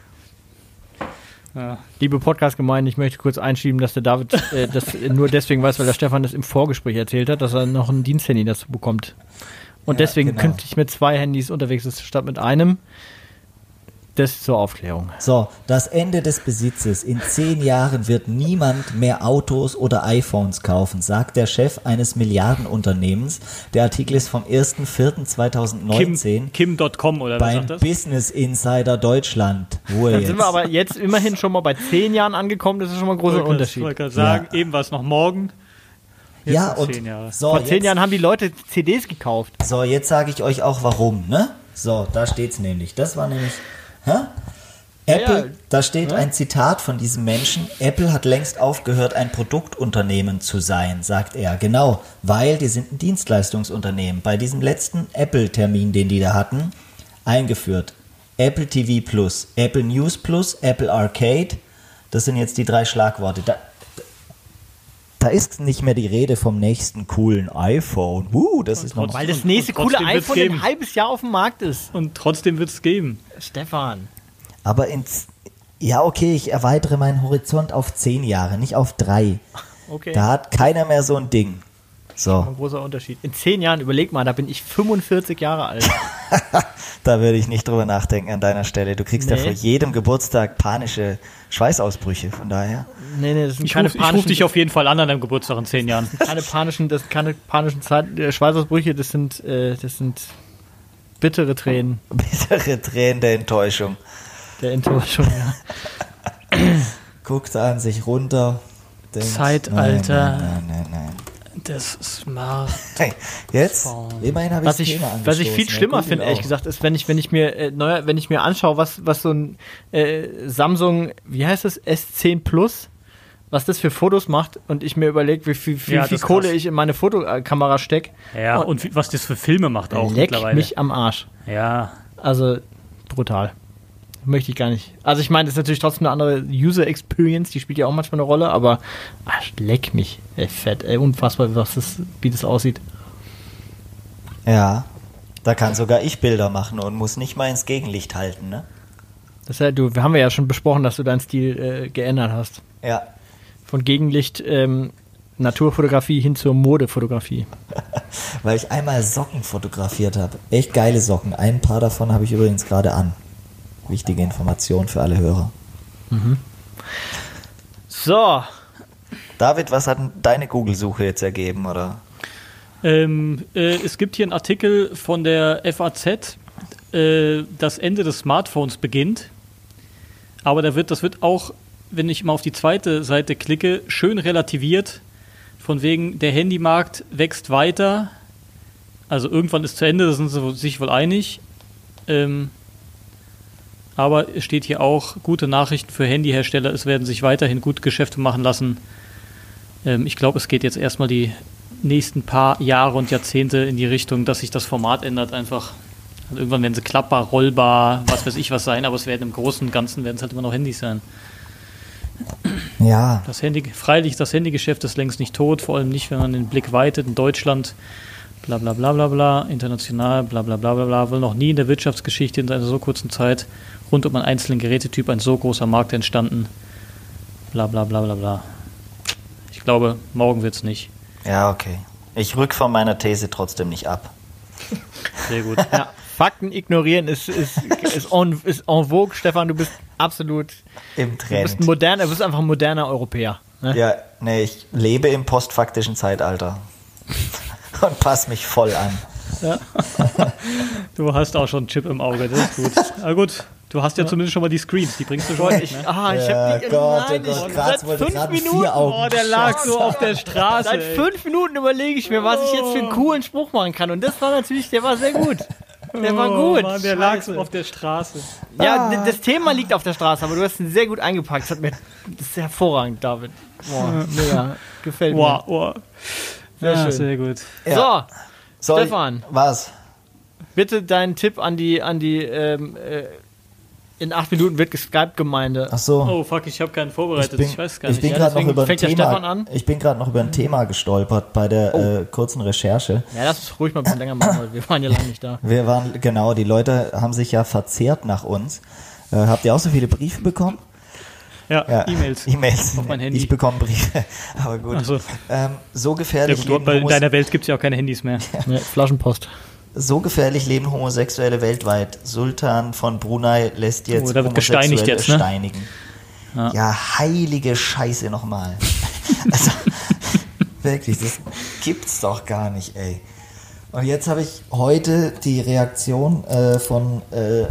Ja. Liebe Podcast-Gemeinde, ich möchte kurz einschieben, dass der David äh, das nur deswegen weiß, weil der Stefan das im Vorgespräch erzählt hat, dass er noch ein Diensthandy dazu bekommt. Und Ja, deswegen genau. künftig mit zwei Handys unterwegs ist, statt mit einem. Das zur Aufklärung. So, das Ende des Besitzes. In zehn Jahren wird niemand mehr Autos oder iPhones kaufen, sagt der Chef eines Milliardenunternehmens. Der Artikel ist vom 1.4.2019 Kim, Kim.com oder was beim das? Business Insider Deutschland. Wo er Dann jetzt. sind wir aber jetzt immerhin schon mal bei zehn Jahren angekommen, das ist schon mal ein großer Ich Unterschied. wollte gerade sagen, Ja. eben war es noch morgen. Jetzt ja, und zehn Jahre. so, Vor zehn jetzt, Jahren haben die Leute CDs gekauft. so, jetzt sage ich euch auch warum, ne? So, da steht's nämlich. Das war nämlich, hä? Apple, ja. da steht ein Zitat von diesem Menschen. Apple hat längst aufgehört, ein Produktunternehmen zu sein, sagt er. Genau, weil die sind ein Dienstleistungsunternehmen. Bei diesem letzten Apple-Termin, den die da hatten, eingeführt. Apple TV Plus, Apple News Plus, Apple Arcade. Das sind jetzt die drei Schlagworte. Da, da ist nicht mehr die Rede vom nächsten coolen iPhone. Uh, das ist noch Weil das nächste coole iPhone ein halbes Jahr auf dem Markt ist. Und trotzdem wird es geben. Stefan. Aber ins. Ja, okay, ich erweitere meinen Horizont auf zehn Jahre, nicht auf drei. Okay. Da hat keiner mehr so ein Ding. So, Ein großer Unterschied. In zehn Jahren, überleg mal, da bin ich 45 Jahre alt. da würde ich nicht drüber nachdenken an deiner Stelle. Du kriegst ja Nee. vor jedem Geburtstag panische Schweißausbrüche, von daher. Nee, nee, das sind Ich keine rufe ruf panischen, dich auf jeden Fall an an deinem Geburtstag in zehn Jahren. keine panischen, das sind keine panischen Zeit, äh, Schweißausbrüche, das sind, äh, das sind bittere Tränen Bittere Tränen der Enttäuschung. der Enttäuschung, ja. Guckt an sich runter. denkt, Zeitalter. Nein, nein, nein, nein. Das Smart. Hey, jetzt, immerhin habe ich Was das ich, was ich viel schlimmer finde, ehrlich gesagt, ist, wenn ich, wenn ich mir äh, neuer, wenn ich mir anschaue, was, was so ein äh, Samsung, wie heißt es, S10 Plus, was das für Fotos macht und ich mir überlege, wie viel, wie Ja, viel das Kohle krass. ich in meine Fotokamera stecke, Ja, und wie- was das für Filme macht auch leck mittlerweile. mich am Arsch. Ja, Also brutal. Möchte ich gar nicht. Also ich meine, das ist natürlich trotzdem eine andere User Experience, die spielt ja auch manchmal eine Rolle, aber ach, leck mich, ey, fett, ey, unfassbar, was das, wie das aussieht. Ja, da kann sogar ich Bilder machen und muss nicht mal ins Gegenlicht halten, ne? Das ist ja, du, wir haben ja schon besprochen, dass du deinen Stil äh, geändert hast. Ja, Von Gegenlicht ähm, Naturfotografie hin zur Modefotografie. weil ich einmal Socken fotografiert habe. Echt geile Socken. Ein paar davon habe ich übrigens gerade an. Wichtige Information für alle Hörer. So, David, was hat deine Google-Suche jetzt ergeben, oder? Ähm, äh, es gibt hier einen Artikel von der FAZ, äh, das Ende des Smartphones beginnt. Aber da wird, das wird auch, wenn ich mal auf die zweite Seite klicke, schön relativiert. Von wegen, der Handymarkt wächst weiter. Also irgendwann ist zu Ende, da sind sie sich wohl einig. Ähm, aber es steht hier auch gute Nachrichten für Handyhersteller. Es werden sich weiterhin gut Geschäfte machen lassen. Ähm, ich glaube, es geht jetzt erstmal die nächsten paar Jahre und Jahrzehnte in die Richtung, dass sich das Format ändert einfach. Also irgendwann werden sie klappbar, rollbar, was weiß ich was sein, aber es werden im Großen und Ganzen werden es halt immer noch Handys sein. Ja, Das Handy, freilich, das Handygeschäft ist längst nicht tot, vor allem nicht, wenn man den Blick weitet in Deutschland, bla bla bla bla bla, international, bla bla bla bla bla, wohl noch nie in der Wirtschaftsgeschichte in einer so kurzen Zeit rund um einen einzelnen Gerätetyp ein so großer Markt entstanden, bla bla bla bla bla. Ich glaube, morgen wird es nicht. ja, okay. Ich rück von meiner These trotzdem nicht ab. Sehr gut. ja, Fakten ignorieren ist, ist, ist, en, ist en vogue, Stefan, du bist absolut, Im du bist Trend. moderner, du bist einfach ein moderner Europäer. Ne? Ja, nee, ich lebe im postfaktischen Zeitalter. Und pass mich voll an. Du hast auch schon einen Chip im Auge, das ist gut. Aber gut, du hast ja, zumindest schon mal die Screens, die bringst du schon Ich, ne? ah, ich Ja, hab die, Gott, nein, oh Gott, ich, Graz seit wollte fünf Minuten, vier Augen. Oh, der lag so auf der Straße. seit ey. fünf Minuten überlege ich mir, was ich jetzt für einen coolen Spruch machen kann. Und das war natürlich, der war sehr gut. Der war Oh, gut. Mann, der lag so auf der Straße. Ja, d- das Thema liegt auf der Straße, aber du hast ihn sehr gut eingepackt. Das hat mir, das ist hervorragend, David. Boah, mega. Gefällt mir. Wow, wow. Sehr Ja, schön. sehr gut. Ja. So, Soll Stefan. Ich, was? bitte deinen Tipp an die, an die, ähm, äh, in acht Minuten wird geskypt-Gemeinde. Ach so. Oh, fuck, ich habe keinen vorbereitet. Ich, ich bin, weiß gar ich nicht. bin Ja, gerade noch deswegen über ein fängt der Thema. Stefan an. Ich bin gerade noch über ein Thema gestolpert bei der Oh. äh, kurzen Recherche. Ja, lass uns ruhig mal ein bisschen länger machen, weil wir waren ja lange nicht da. Wir waren genau, die Leute haben sich ja verzehrt nach uns. Äh, habt ihr auch so viele Briefe bekommen? Ja, Ja, E-Mails. E-Mails. Auf mein Handy. Ich bekomme Briefe. Aber gut. So. Ähm, so Ja, gefährlich gut, leben weil in deiner Welt gibt es ja auch keine Handys mehr. Ne, Flaschenpost. So gefährlich leben Homosexuelle weltweit. Sultan von Brunei lässt jetzt Oh, da wird gesteinigt Homosexuelle jetzt, ne? steinigen. Ja. Ja. heilige Scheiße nochmal. also, wirklich, das gibt's doch gar nicht, ey. Und jetzt habe ich heute die Reaktion äh, von äh,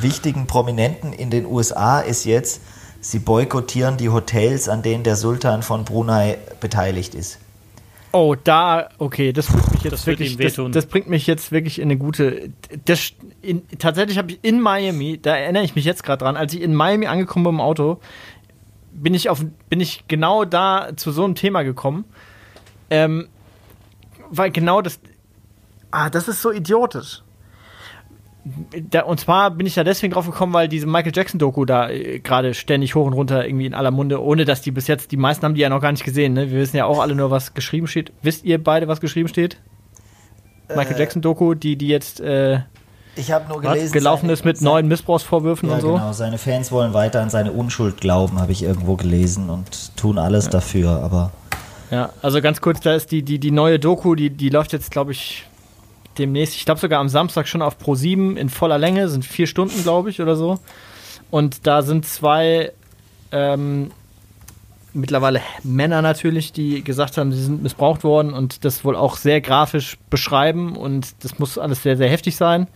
wichtigen Prominenten in den USA ist jetzt, sie boykottieren die Hotels, an denen der Sultan von Brunei beteiligt ist. Oh, da, okay, das bringt mich jetzt Das wirklich, das, das bringt mich jetzt wirklich in eine gute. Das, in, tatsächlich habe ich in Miami, da erinnere ich mich jetzt gerade dran, als ich in Miami angekommen bin im Auto, bin ich auf, bin ich genau da zu so einem Thema gekommen, ähm, weil genau das, ah, das ist so idiotisch. Da, und zwar bin ich da deswegen drauf gekommen, weil diese Michael Jackson-Doku da äh, gerade ständig hoch und runter irgendwie in aller Munde, ohne dass die bis jetzt, die meisten haben die ja noch gar nicht gesehen, ne? Wir wissen ja auch alle nur, was geschrieben steht. Wisst ihr beide, was geschrieben steht? Michael Äh, Jackson-Doku, die, die jetzt äh, Ich habe nur was, gelesen, gelaufen seine- ist mit seine- neuen Missbrauchsvorwürfen Ja, und so. genau. Seine Fans wollen weiter an seine Unschuld glauben, habe ich irgendwo gelesen und tun alles dafür. Aber Ja, also ganz kurz, da ist die, die, die neue Doku, die, die läuft jetzt, glaube ich, demnächst, ich glaube sogar am Samstag schon auf Pro 7 in voller Länge, sind vier Stunden, glaube ich, oder so. Und da sind zwei ähm, mittlerweile Männer natürlich, die gesagt haben, sie sind missbraucht worden und das wohl auch sehr grafisch beschreiben und das muss alles sehr, sehr heftig sein.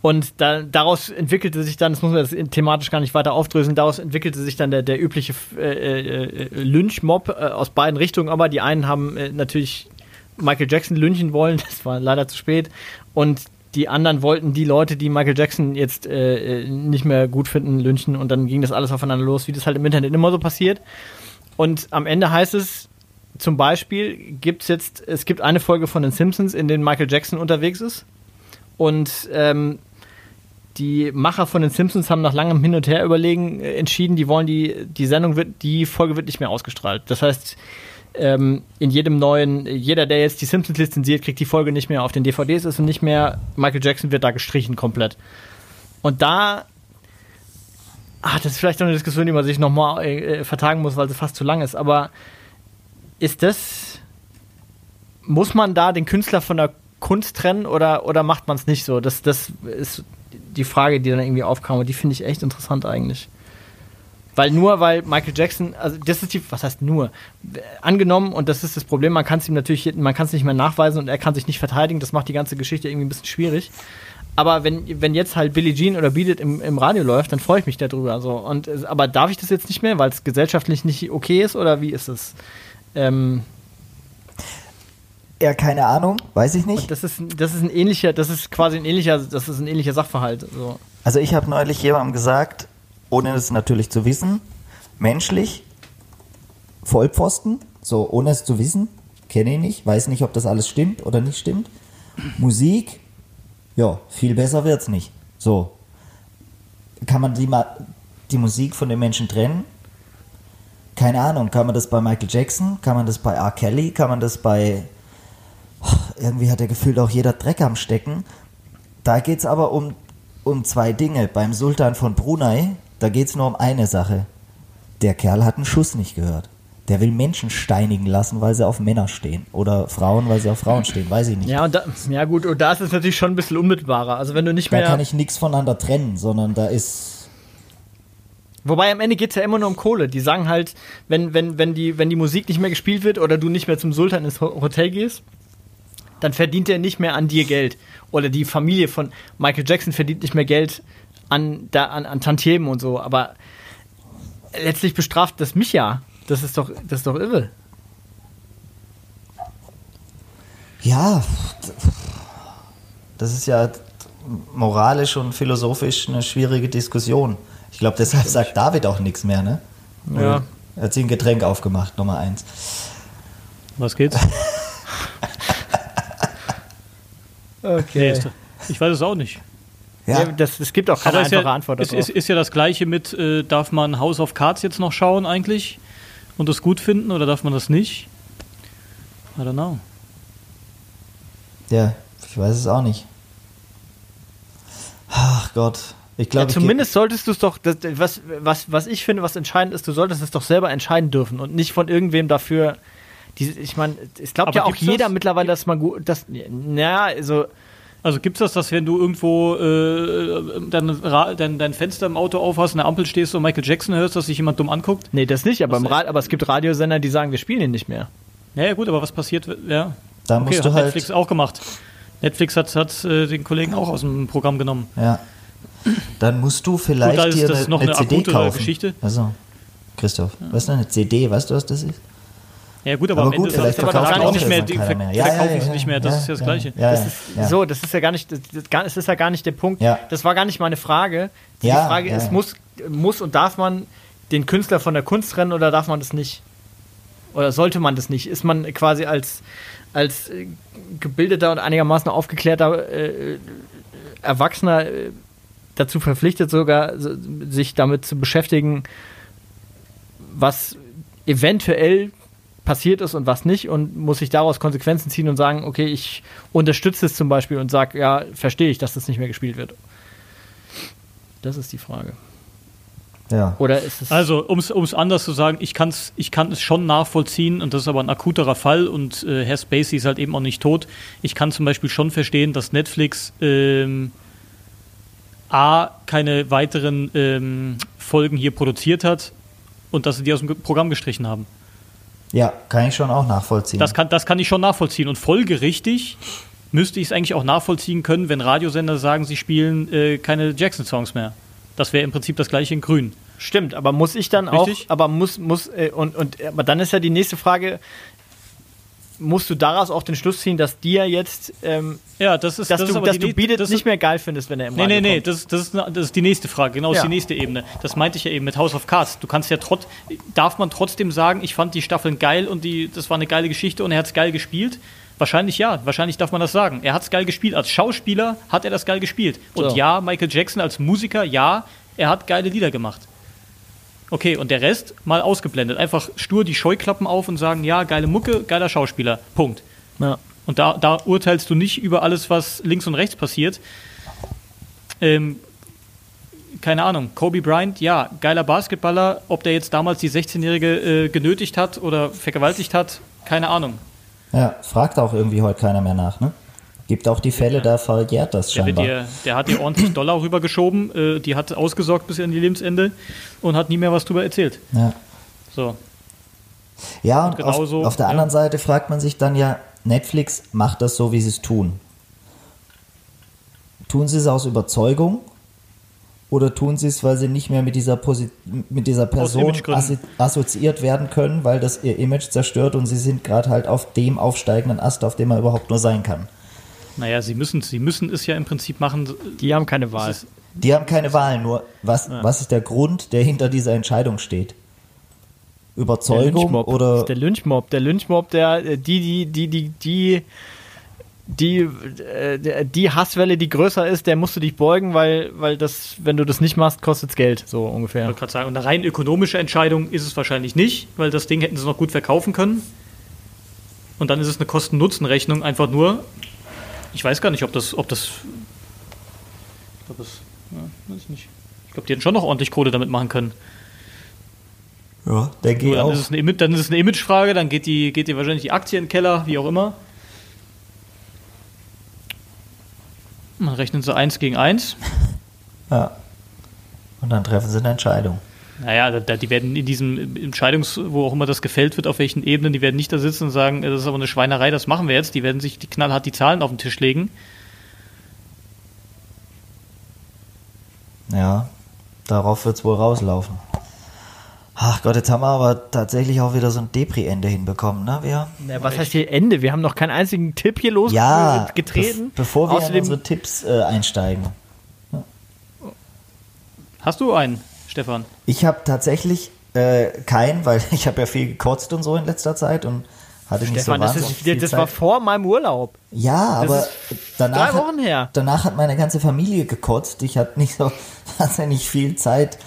Und da, daraus entwickelte sich dann, das muss man das thematisch gar nicht weiter aufdröseln, daraus entwickelte sich dann der, der übliche äh, äh, Lynchmob äh, aus beiden Richtungen. Aber die einen haben äh, natürlich Michael Jackson lynchen wollen, das war leider zu spät. Und die anderen wollten die Leute, die Michael Jackson jetzt äh, äh, nicht mehr gut finden, lynchen und dann ging das alles aufeinander los, wie das halt im Internet immer so passiert. Und am Ende heißt es, zum Beispiel gibt es jetzt, es gibt eine Folge von den Simpsons, in denen Michael Jackson unterwegs ist. Und ähm, die Macher von den Simpsons haben nach langem Hin und Her überlegen äh, entschieden, die wollen die, die Sendung wird, die Folge wird nicht mehr ausgestrahlt. Das heißt, ähm, in jedem neuen, jeder, der jetzt die Simpsons lizenziert, kriegt die Folge nicht mehr auf den DVDs, ist und nicht mehr, Michael Jackson wird da gestrichen komplett. Und da, ach, das ist vielleicht noch eine Diskussion, die man sich nochmal äh, vertagen muss, weil sie fast zu lang ist, aber ist das, muss man da den Künstler von der Kunst trennen oder, oder macht man es nicht so? Das, das ist die Frage, die dann irgendwie aufkam und die finde ich echt interessant eigentlich. Weil nur weil Michael Jackson, also das ist die, was heißt nur? Angenommen, und das ist das Problem, man kann es ihm natürlich, man kann es nicht mehr nachweisen und er kann sich nicht verteidigen, das macht die ganze Geschichte irgendwie ein bisschen schwierig. Aber wenn, wenn jetzt halt Billie Jean oder Beat It im, im Radio läuft, dann freue ich mich darüber. So. Und, aber darf ich das jetzt nicht mehr, weil es gesellschaftlich nicht okay ist oder wie ist es? Ähm, ja, keine Ahnung, weiß ich nicht. das ist, das ist ein ähnlicher, das ist quasi ein ähnlicher, das ist ein ähnlicher Sachverhalt. So. Also ich habe neulich jemandem gesagt, ohne es natürlich zu wissen, menschlich, Vollpfosten, so ohne es zu wissen, kenne ich nicht, weiß nicht, ob das alles stimmt oder nicht stimmt. Musik, ja, viel besser wird's nicht. So. Kann man die, die Musik von den Menschen trennen? Keine Ahnung, kann man das bei Michael Jackson, kann man das bei R. Kelly, kann man das bei irgendwie hat er gefühlt auch jeder Dreck am Stecken. Da geht's aber um, um zwei Dinge. Beim Sultan von Brunei, da geht es nur um eine Sache. Der Kerl hat einen Schuss nicht gehört. Der will Menschen steinigen lassen, weil sie auf Männer stehen. Oder Frauen, weil sie auf Frauen stehen. Weiß ich nicht. Ja, und da, ja gut, und da ist es natürlich schon ein bisschen unmittelbarer. Also wenn du nicht mehr. Da kann ich nichts voneinander trennen, sondern da ist. Wobei am Ende geht es ja immer nur um Kohle. Die sagen halt, wenn, wenn, wenn, die, wenn die Musik nicht mehr gespielt wird oder du nicht mehr zum Sultan ins Hotel gehst, dann verdient er nicht mehr an dir Geld. Oder die Familie von Michael Jackson verdient nicht mehr Geld an, da, an, an Tantiemen und so, aber letztlich bestraft das mich ja. Das ist doch, das ist doch irre. Ja, das ist ja moralisch und philosophisch eine schwierige Diskussion. Ich glaube, deshalb sagt David auch nichts mehr, ne? Ja. Er hat sich ein Getränk aufgemacht, Nummer eins. Was geht's? okay. Nee, ich weiß es auch nicht. Ja. das, es gibt auch keine einfache ja, Antwort darauf. Ist, ist, ist ja das gleiche mit, äh, darf man House of Cards jetzt noch schauen eigentlich und das gut finden oder darf man das nicht? I don't know. Ja, ich weiß es auch nicht. Ach Gott. Ich glaube, ja, zumindest solltest du es doch, das, was, was, was ich finde, was entscheidend ist, du solltest es doch selber entscheiden dürfen und nicht von irgendwem dafür. Die, ich meine, es glaubt ja auch jeder das? mittlerweile, dass man gut, das, naja, also also gibt es das, dass wenn du irgendwo äh, dein, dein, dein, Fenster im Auto aufhast, an der Ampel stehst und Michael Jackson hörst, dass sich jemand dumm anguckt? Nee, das nicht, aber, aber es gibt Radiosender, die sagen, wir spielen ihn nicht mehr. Ja, ja gut, aber was passiert? Ja. Da okay, musst du hat halt Netflix auch gemacht. Netflix hat, hat äh, den Kollegen auch aus dem Programm genommen. Ja. Dann musst du vielleicht gut, dir eine, noch eine, eine CD kaufen. Geschichte. Also, Christoph, ja. was ist eine CD? Weißt du, was das ist? Ja gut, aber, aber gut, Ende vielleicht verkaufen gar nicht mehr, die, mehr. Ja, verkaufen ja, ja, nicht mehr, das ist ja das Gleiche. Das ist, So, das ist ja gar nicht, das, das ist ja gar nicht der Punkt. Das war gar nicht meine Frage. Die Frage ist, muss, muss und darf man den Künstler von der Kunst trennen oder darf man das nicht? Oder sollte man das nicht? Ist man quasi als, als äh, gebildeter und einigermaßen aufgeklärter äh, Erwachsener äh, dazu verpflichtet, sogar sich damit zu beschäftigen, was eventuell passiert ist und was nicht und muss ich daraus Konsequenzen ziehen und sagen, okay, ich unterstütze es zum Beispiel und sage, ja, verstehe ich, dass das nicht mehr gespielt wird. Das ist die Frage. Ja. Oder ist es. Also, um es anders zu sagen, ich, kann's, ich kann es schon nachvollziehen und das ist aber ein akuterer Fall und äh, Herr Spacey ist halt eben auch nicht tot. Ich kann zum Beispiel schon verstehen, dass Netflix ähm, A, keine weiteren ähm, Folgen hier produziert hat und dass sie die aus dem Programm gestrichen haben. Ja, kann ich schon auch nachvollziehen. Das kann, das kann ich schon nachvollziehen. Und folgerichtig müsste ich es eigentlich auch nachvollziehen können, wenn Radiosender sagen, sie spielen äh, keine Jackson-Songs mehr. Das wäre im Prinzip das gleiche in Grün. Stimmt, aber muss ich dann Richtig. auch, aber muss, muss, äh, und, und, aber dann ist ja die nächste Frage, musst du daraus auch den Schluss ziehen, dass dir jetzt, ähm, Ja, das ist dass das ist du, aber dass die du Beat das nicht ist- mehr geil findest, wenn er im Nee, Radio nee, nee, kommt. das, das, ist, das ist die nächste Frage. Genau, das Ja. ist die nächste Ebene. Das meinte ich ja eben mit House of Cards. Du kannst ja trotz, darf man trotzdem sagen, ich fand die Staffeln geil und die, das war eine geile Geschichte und er hat es geil gespielt? Wahrscheinlich ja, wahrscheinlich darf man das sagen. Er hat es geil gespielt. Als Schauspieler hat er das geil gespielt. Und So. ja, Michael Jackson als Musiker, ja, er hat geile Lieder gemacht. Okay, und der Rest mal ausgeblendet. Einfach stur die Scheuklappen auf und sagen, ja, geile Mucke, geiler Schauspieler. Punkt. Ja. Und da, da urteilst du nicht über alles, was links und rechts passiert. Ähm, keine Ahnung, Kobe Bryant, ja, geiler Basketballer. Ob der jetzt damals die 16-Jährige äh, genötigt hat oder vergewaltigt hat, keine Ahnung. Ja, fragt auch irgendwie heute keiner mehr nach, ne? Gibt auch die Fälle, da verjährt das Der, scheinbar. dir, der hat dir ordentlich Dollar rübergeschoben, äh, die hat ausgesorgt bis an die Lebensende und hat nie mehr was drüber erzählt. Ja, So. ja und auf, genauso, auf der ja. anderen Seite fragt man sich dann ja, Netflix macht das so, wie sie es tun. Tun sie es aus Überzeugung oder tun sie es, weil sie nicht mehr mit dieser, Posi mit dieser Person assoziiert werden können, weil das ihr Image zerstört und sie sind gerade halt auf dem aufsteigenden Ast, auf dem man überhaupt nur sein kann. Naja, sie müssen, sie müssen es ja im Prinzip machen. Die haben keine Wahl. Die haben keine Wahl, nur was, was ist der Grund, der hinter dieser Entscheidung steht? Der Überzeugung. Das oder ist der Lynchmob. Der Lynchmob, der, äh, die, die, die, die, die, die, äh, der- die Hasswelle, die größer ist, der musst du dich beugen, weil, weil das, wenn du das nicht machst, kostet es Geld, so ungefähr. Ich wollte gerade sagen, und eine rein ökonomische Entscheidung ist es wahrscheinlich nicht, weil das Ding hätten sie noch gut verkaufen können. Und dann ist es eine Kosten-Nutzen-Rechnung einfach nur. Ich weiß gar nicht, ob das, ob das. Ich glaube, das. Ja, weiß ich nicht. Ich glaube, die hätten schon noch ordentlich Kohle damit machen können. ja, geht dann, auch. ist es eine, dann ist es eine Imagefrage, dann geht die, geht die wahrscheinlich die Aktie in den Keller, wie auch immer. Man rechnet so eins gegen eins. Ja. Und dann treffen sie eine Entscheidung. Naja, da, die werden in diesem Entscheidungs-, wo auch immer das gefällt wird, auf welchen Ebenen, die werden nicht da sitzen und sagen, das ist aber eine Schweinerei, das machen wir jetzt. Die werden sich die knallhart die Zahlen auf den Tisch legen. Ja, darauf wird es wohl rauslaufen. Ach Gott, jetzt haben wir aber tatsächlich auch wieder so ein Depri-Ende hinbekommen, ne? Wir? Ja, was heißt hier Ende? Wir haben noch keinen einzigen Tipp hier Ja, losgetreten. bef- bevor wir in Außerdem, unsere Tipps äh, einsteigen. Hast du einen, Stefan? Ich habe tatsächlich äh, keinen, weil ich habe ja viel gekotzt und so in letzter Zeit und hatte nicht Stefan, so das, ist, viel das Zeit. war vor meinem Urlaub. Ja, Das aber danach, drei Wochen her. Hat, danach hat meine ganze Familie gekotzt. Ich hatte nicht so wahnsinnig viel Zeit,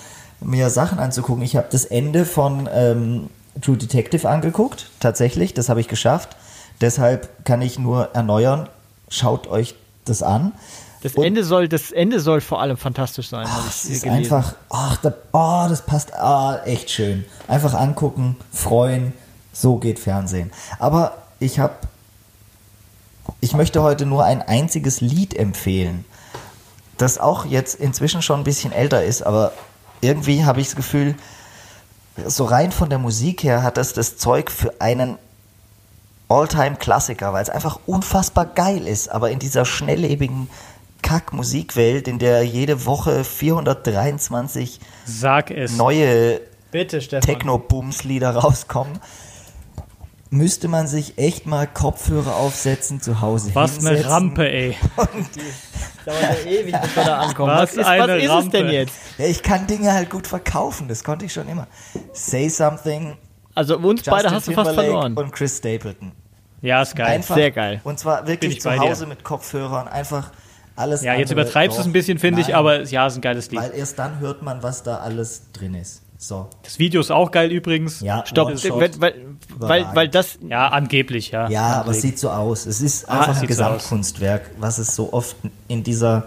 mir Sachen anzugucken. Ich habe das Ende von ähm, True Detective angeguckt, tatsächlich. Das habe ich geschafft. Deshalb kann ich nur erneuern. Schaut euch das an. Das Und- Ende soll, das Ende soll vor allem fantastisch sein. hab Es ich ist gelesen. einfach, ach, da, oh, das passt, ah, echt schön. Einfach angucken, freuen, so geht Fernsehen. Aber ich habe, ich möchte heute nur ein einziges Lied empfehlen, das auch jetzt inzwischen schon ein bisschen älter ist, aber irgendwie habe ich das Gefühl, so rein von der Musik her hat das das Zeug für einen All-Time-Klassiker, weil es einfach unfassbar geil ist, aber in dieser schnelllebigen Kack-Musikwelt, in der jede Woche 423 Sag es. neue. Techno-Bums-Lieder rauskommen, müsste man sich echt mal Kopfhörer aufsetzen zu Hause. Was eine. Rampe, ey. dauert ja ewig, bis wir da ankommen. Was Was, ist, eine was ist es Rampe. denn jetzt? Ja, ich kann Dinge halt gut verkaufen, das konnte ich schon immer. Say Something, Also uns beide Justin hast du fast verloren. und Chris Stapleton. Ja, ist geil. Einfach, Sehr geil. Und zwar wirklich ich zu bei dir. Hause mit Kopfhörern, einfach alles ja, jetzt übertreibst du es ein bisschen, finde ich, aber ja, ist ein geiles Lied. Weil erst dann hört man, was da alles drin ist. So. Das Video ist auch geil übrigens. Ja, Stopp, weil, weil, weil, weil das, Ja, angeblich, ja. Ja, aber es Angeblich. sieht so aus. Es ist Ah, einfach es ein sieht so. Gesamtkunstwerk, was es so oft in dieser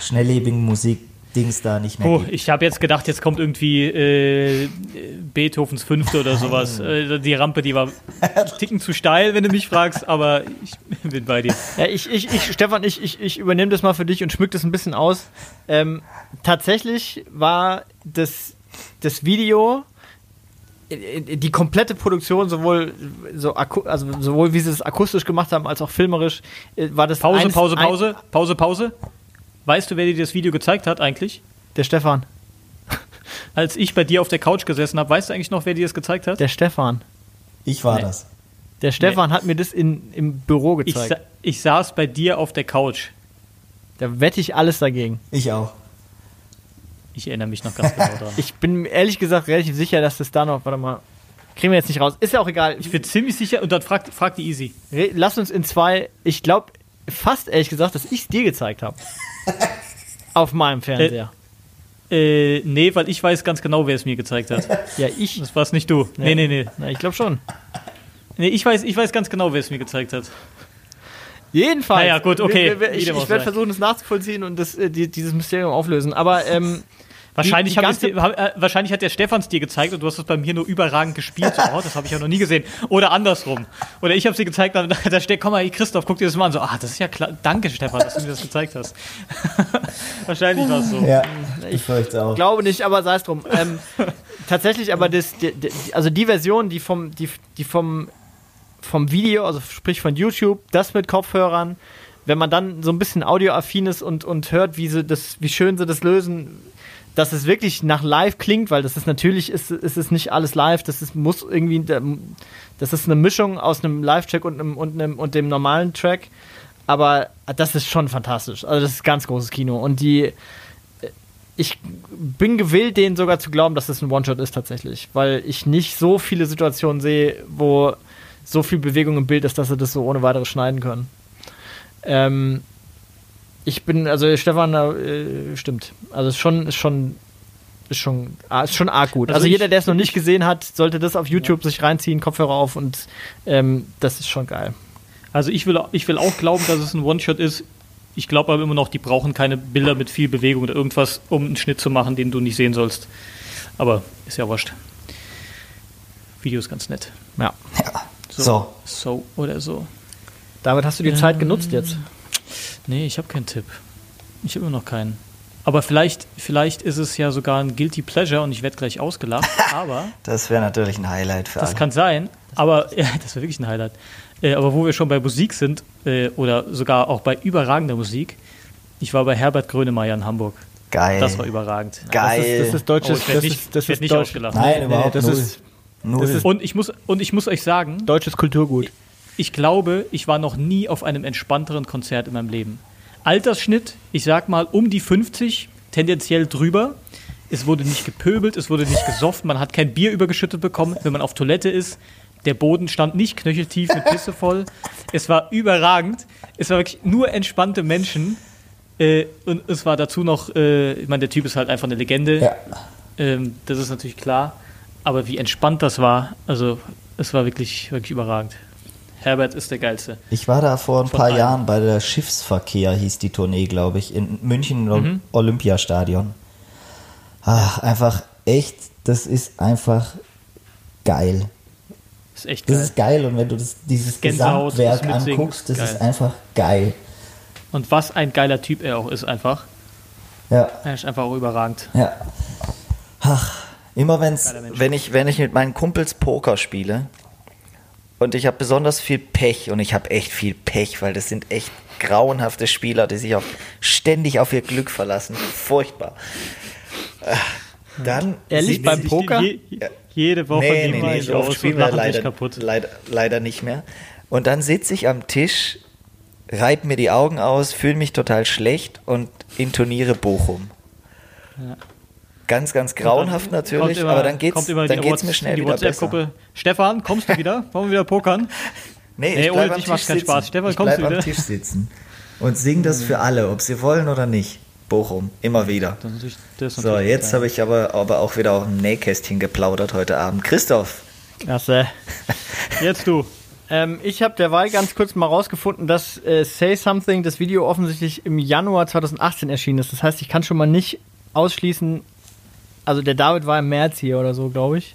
schnelllebigen Musik Dings da nicht mehr Oh, gibt. ich habe jetzt gedacht, jetzt kommt irgendwie äh, Beethovens Fünfte oder sowas. Äh, die Rampe, die war ein Ticken zu steil, wenn du mich fragst, aber ich bin bei dir. Ja, ich, ich, ich, Stefan, ich, ich, ich übernehme das mal für dich und schmück das ein bisschen aus. Ähm, tatsächlich war das, das Video, äh, die komplette Produktion, sowohl, so, also sowohl wie sie es akustisch gemacht haben, als auch filmerisch, äh, war das Pause, eins- Pause, ein- Pause, Pause, Pause. Weißt du, wer dir das Video gezeigt hat eigentlich? Der Stefan. Als ich bei dir auf der Couch gesessen habe, weißt du eigentlich noch, wer dir das gezeigt hat? Der Stefan. Ich war Nee. das. Der Stefan hat mir das in, im Büro Ich, gezeigt. sa ich saß bei dir auf der Couch. da wette ich alles dagegen. Ich auch. Ich erinnere mich noch ganz genau dran. Ich bin ehrlich gesagt relativ sicher, dass das da noch, warte mal, kriegen wir jetzt nicht raus. Ist ja auch egal. Ich bin ziemlich sicher, und dann fragt frag die Easy. Re- Lass uns in zwei, ich glaube fast ehrlich gesagt, dass ich es dir gezeigt habe. Auf meinem Fernseher. Äh, nee, weil ich weiß ganz genau, wer es mir gezeigt hat. ja, ich. Das war's nicht du. Nee, nee, nee. Na, ich glaube schon. Nee, ich weiß, ich weiß ganz genau, wer es mir gezeigt hat. Jedenfalls. Naja, gut, okay. Ich auch ich werde versuchen, es nachzuvollziehen und das, äh, die, dieses Mysterium auflösen. Aber ähm, Wahrscheinlich, die es ganze- dir, hab- äh, wahrscheinlich hat der Stefans dir gezeigt und du hast es bei mir nur überragend gespielt. So, oh, das habe ich ja noch nie gesehen. Oder andersrum. Oder ich habe es dir gezeigt, dann da steht, komm mal, hier, Christoph, guck dir das mal an. So, ah, das ist ja klar. Danke, Stefan, dass du mir das gezeigt hast. wahrscheinlich war es so. Ja, ich fürchte auch. glaube nicht, aber sei es drum. Ähm, tatsächlich, aber das, die, die, also die Version, die vom, die, die vom, vom Video, also sprich von YouTube, das mit Kopfhörern, wenn man dann so ein bisschen audioaffin ist und, und hört, wie sie das, wie schön sie das lösen, dass es wirklich nach live klingt, weil das ist natürlich, ist, ist es nicht alles live, das ist, muss irgendwie, das ist eine Mischung aus einem Live-Track und, einem, und, einem, und dem normalen Track. Aber das ist schon fantastisch. Also das ist ganz großes Kino. Und die, ich bin gewillt, denen sogar zu glauben, dass das ein One-Shot ist tatsächlich, weil ich nicht so viele Situationen sehe, wo so viel Bewegung im Bild ist, dass sie das so ohne weiteres schneiden können. Ähm, ich bin, also Stefan, äh, stimmt. Also ist schon, ist schon, ist schon, ah, ist schon arg gut. Also Also, jeder, der es noch nicht gesehen hat, sollte das auf YouTube sich reinziehen, Kopfhörer auf und ähm, das ist schon geil. Also ich will, ich will auch glauben, dass es ein One-Shot ist. Ich glaube aber immer noch, die brauchen keine Bilder mit viel Bewegung oder irgendwas, um einen Schnitt zu machen, den du nicht sehen sollst. Aber ist ja wurscht. Video ist ganz nett. Ja. So. So oder so. Damit hast du die Zeit genutzt jetzt. Nee, ich habe keinen Tipp. Ich habe immer noch keinen. Aber vielleicht, vielleicht ist es ja sogar ein Guilty Pleasure und ich werde gleich ausgelacht. aber Das wäre natürlich ein Highlight für das alle. kann sein. Aber ja, das wäre wirklich ein Highlight. Äh, aber wo wir schon bei Musik sind äh, oder sogar auch bei überragender Musik, ich war bei Herbert Grönemeyer in Hamburg. Geil. Das war überragend. Geil. Das ist, das ist deutsches, Oh, ich werd das nicht- ist, das ich werd ist nicht deutsch, ausgelacht. Nein, Nee, überhaupt das null. ist Null. das ist- Und ich muss, und ich muss euch sagen, deutsches Kulturgut. ich glaube, ich war noch nie auf einem entspannteren Konzert in meinem Leben. Altersschnitt, ich sag mal um die 50, tendenziell drüber. Es wurde nicht gepöbelt, es wurde nicht gesoffen, man hat kein Bier übergeschüttet bekommen, wenn man auf Toilette ist. Der Boden stand nicht knöcheltief mit Pisse voll. Es war überragend. Es war wirklich nur entspannte Menschen. Äh, und es war dazu noch, äh, ich meine, der Typ ist halt einfach eine Legende. Ja. Ähm, das ist natürlich klar. Aber wie entspannt das war, also es war wirklich, wirklich überragend. Herbert ist der Geilste. Ich war da vor ein Von paar allen. Jahren bei der Schiffsverkehr, hieß die Tournee, glaube ich, in München im Mhm. Olympiastadion. Ach, einfach echt, das ist einfach geil. Ist echt Das geil. ist geil und wenn du das, dieses Gänsehaut, Gesamtwerk das anguckst, das geil. ist einfach geil. Und was ein geiler Typ er auch ist, einfach. Ja, Er ist einfach auch überragend. ja. Ach, immer wenn's, wenn ich, wenn ich mit meinen Kumpels Poker spiele und ich habe besonders viel Pech und ich habe echt viel Pech, weil das sind echt grauenhafte Spieler, die sich auf, ständig auf ihr Glück verlassen. Furchtbar. Ach, Dann Ehrlich, beim Poker? Je, jede Woche Nee, nee, nee, so oft spielen wir leider, kaputt. leider, leider nicht mehr. Und dann sitze ich am Tisch, reib mir die Augen aus, fühle mich total schlecht und intoniere Bochum. Ja. Ganz, ganz grauenhaft natürlich, immer- aber dann geht's, dann die geht's mir What's- schnell die wieder besser. Stefan, kommst du wieder? Wollen wir wieder pokern? Nee, Nee, ich ohne bleib am dich Tisch sitzen. Spaß. Stefan, ich kommst bleib du am wieder? Tisch sitzen und sing das für alle, ob sie wollen oder nicht. Bochum, immer wieder. Das ist natürlich- das ist So, jetzt habe ich aber, aber auch wieder auf dem Nähkästchen geplaudert heute Abend. Christoph, Klasse. Jetzt du. Ähm, ich habe derweil ganz kurz mal rausgefunden, dass äh, Say Something, das Video offensichtlich im Januar 2018 erschienen ist. Das heißt, ich kann schon mal nicht ausschließen. Also der David war im März hier oder so, glaube ich.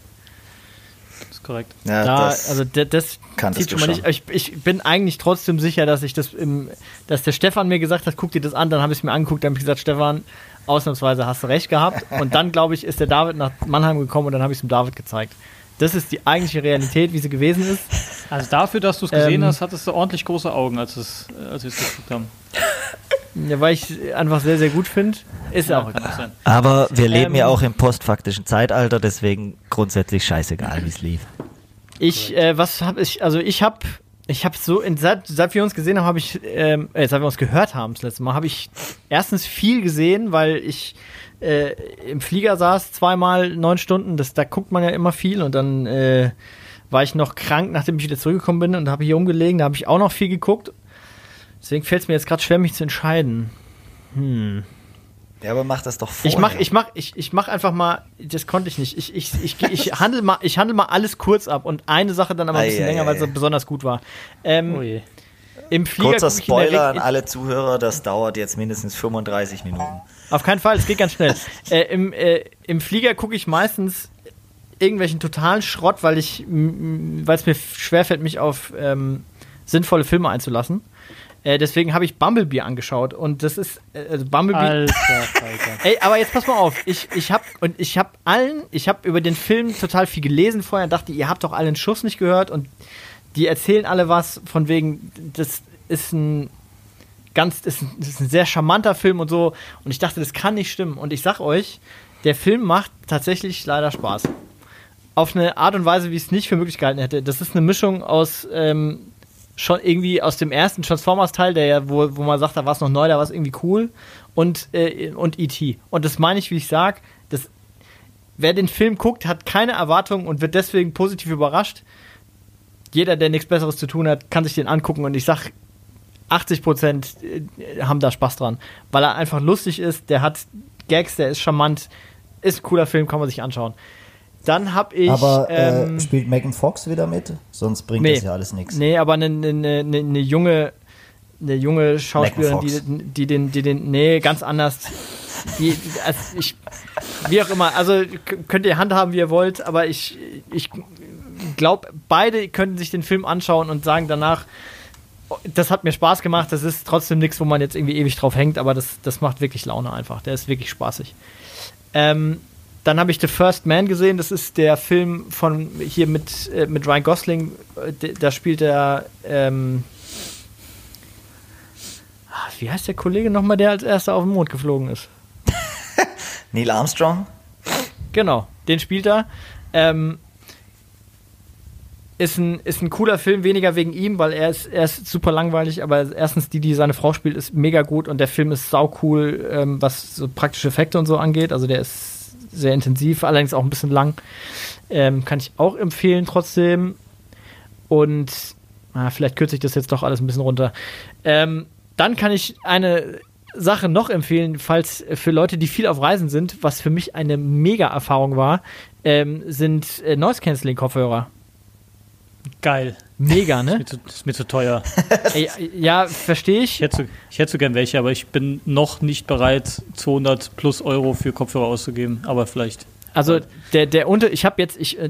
Das ist korrekt. Ja, da, das also das, das du schon mal nicht. Ich, ich bin eigentlich trotzdem sicher, dass ich das im, dass der Stefan mir gesagt hat, guck dir das an, dann habe ich es mir angeguckt, dann habe ich gesagt, Stefan, ausnahmsweise hast du recht gehabt. Und dann, glaube ich, ist der David nach Mannheim gekommen und dann habe ich es dem David gezeigt. Das ist die eigentliche Realität, wie sie gewesen ist. Also dafür, dass du es gesehen Ähm. hast, hattest du ordentlich große Augen, als, es, als wir es geguckt haben. Ja, weil ich es einfach sehr, sehr gut finde. Ist ja auch sein. Aber wir leben Ähm, ja auch im postfaktischen Zeitalter, deswegen grundsätzlich scheißegal, wie es lief. Ich, äh, was habe ich, also ich habe, ich habe so, seit, seit wir uns gesehen haben, habe ich, ähm, äh, seit wir uns gehört haben das letzte Mal, habe ich erstens viel gesehen, weil ich äh, im Flieger saß zweimal neun Stunden, das, da guckt man ja immer viel und dann äh, war ich noch krank, nachdem ich wieder zurückgekommen bin und habe hier umgelegen, da habe ich auch noch viel geguckt. Deswegen fällt es mir jetzt gerade schwer, mich zu entscheiden. Hm. Ja, aber mach das doch vorher. Ich mach, ich mach, ich, ich mach einfach mal, das konnte ich nicht. Ich, ich, ich, ich, ich handel mal, ich handel mal alles kurz ab und eine Sache dann aber ein Ei, bisschen ei, länger, ei. weil sie besonders gut war. Ähm, Oh je. Im Flieger Kurzer Spoiler an alle Zuhörer, das dauert jetzt mindestens 35 Minuten. Auf keinen Fall, es geht ganz schnell. äh, im, äh, Im Flieger gucke ich meistens irgendwelchen totalen Schrott, weil ich, weil es mir schwerfällt, mich auf ähm, sinnvolle Filme einzulassen. Äh, deswegen habe ich Bumblebee angeschaut und das ist äh, also Bumblebee. Alter, Alter. Ey, aber jetzt pass mal auf. Ich, ich habe und ich habe allen, ich habe über den Film total viel gelesen vorher, dachte, ihr habt doch alle den Schuss nicht gehört und die erzählen alle was von wegen, das ist ein ganz, ist ein, das ist ein sehr charmanter Film und so. Und ich dachte, das kann nicht stimmen. Und ich sag euch, der Film macht tatsächlich leider Spaß. Auf eine Art und Weise, wie ich es nicht für möglich gehalten hätte. Das ist eine Mischung aus ähm, schon irgendwie aus dem ersten Transformers-Teil, der ja, wo, wo man sagt, da war es noch neu, da war es irgendwie cool, und, äh, und E.T. Und das meine ich, wie ich sage, das wer den Film guckt, hat keine Erwartungen und wird deswegen positiv überrascht. Jeder, der nichts Besseres zu tun hat, kann sich den angucken und ich sag, 80 Prozent haben da Spaß dran, weil er einfach lustig ist, der hat Gags, der ist charmant, ist ein cooler Film, kann man sich anschauen. Dann hab ich. Aber ähm, äh, spielt Megan Fox wieder mit? Sonst bringt Nee. das ja alles nichts. Nee, aber eine, eine, eine, eine junge, eine junge Schauspielerin, die, die den, die den, nee, ganz anders. Die, also ich, wie auch immer, also könnt ihr handhaben, wie ihr wollt, aber ich, ich glaube, beide könnten sich den Film anschauen und sagen danach, oh, das hat mir Spaß gemacht, das ist trotzdem nichts, wo man jetzt irgendwie ewig drauf hängt, aber das, das macht wirklich Laune einfach, der ist wirklich spaßig. Ähm, dann habe ich The First Man gesehen, das ist der Film von hier mit, äh, mit Ryan Gosling, äh, da spielt er, ähm, ah, wie heißt der Kollege nochmal, der als erster auf den Mond geflogen ist? Neil Armstrong? Genau, den spielt er. Ähm, ist ein, ist ein cooler Film, weniger wegen ihm, weil er ist, er ist super langweilig, aber erstens die, die seine Frau spielt, ist mega gut und der Film ist sau cool, ähm, was so praktische Effekte und so angeht. Also der ist sehr intensiv, allerdings auch ein bisschen lang. Ähm, kann ich auch empfehlen trotzdem. Und ah, vielleicht kürze ich das jetzt doch alles ein bisschen runter. Ähm, dann kann ich eine Sache noch empfehlen, falls für Leute, die viel auf Reisen sind, was für mich eine Mega-Erfahrung war, ähm, sind äh, Noise-Canceling-Kopfhörer. Geil. Mega, ne? Mir zu, ist mir zu teuer. Ey, ja, verstehe ich. Ich hätte, so, ich hätte so gern welche, aber ich bin noch nicht bereit, 200 plus Euro für Kopfhörer auszugeben. Aber vielleicht. Also der, der Unter, ich habe jetzt, ich, äh,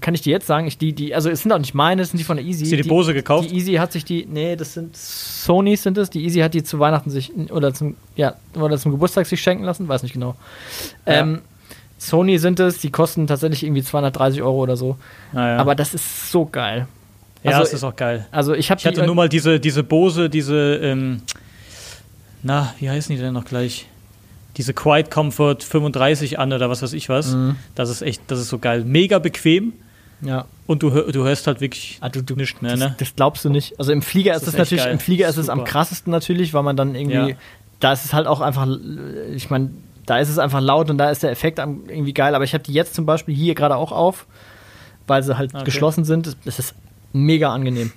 kann ich dir jetzt sagen, ich die, die, also es sind auch nicht meine, es sind die von der Easy. Hast du die Bose gekauft? Die Easy hat sich die, nee, das sind Sonys sind es. Die Easy hat die zu Weihnachten sich oder zum, ja, oder zum Geburtstag sich schenken lassen, weiß nicht genau. Ja. Ähm, Sony sind es, die kosten tatsächlich irgendwie 230 Euro oder so. Naja. Aber das ist so geil. ja, also- das ist auch geil. Also ich habe Ich hatte nur mal diese, diese Bose, diese, ähm, na, wie heißen die denn noch gleich? Diese Quiet Comfort 35 an oder was weiß ich was. Mhm. Das ist echt, das ist so geil. Mega bequem ja. und du, du hörst halt wirklich Ah, du, du, nichts mehr, das, ne? das glaubst du nicht. Also im Flieger ist Das es ist echt natürlich, geil. im Flieger ist es am krassesten natürlich, weil man dann irgendwie, Ja. da ist es halt auch einfach, ich meine, da ist es einfach laut und da ist der Effekt irgendwie geil. Aber ich habe die jetzt zum Beispiel hier gerade auch auf, weil sie halt Okay. geschlossen sind. Es ist mega angenehm.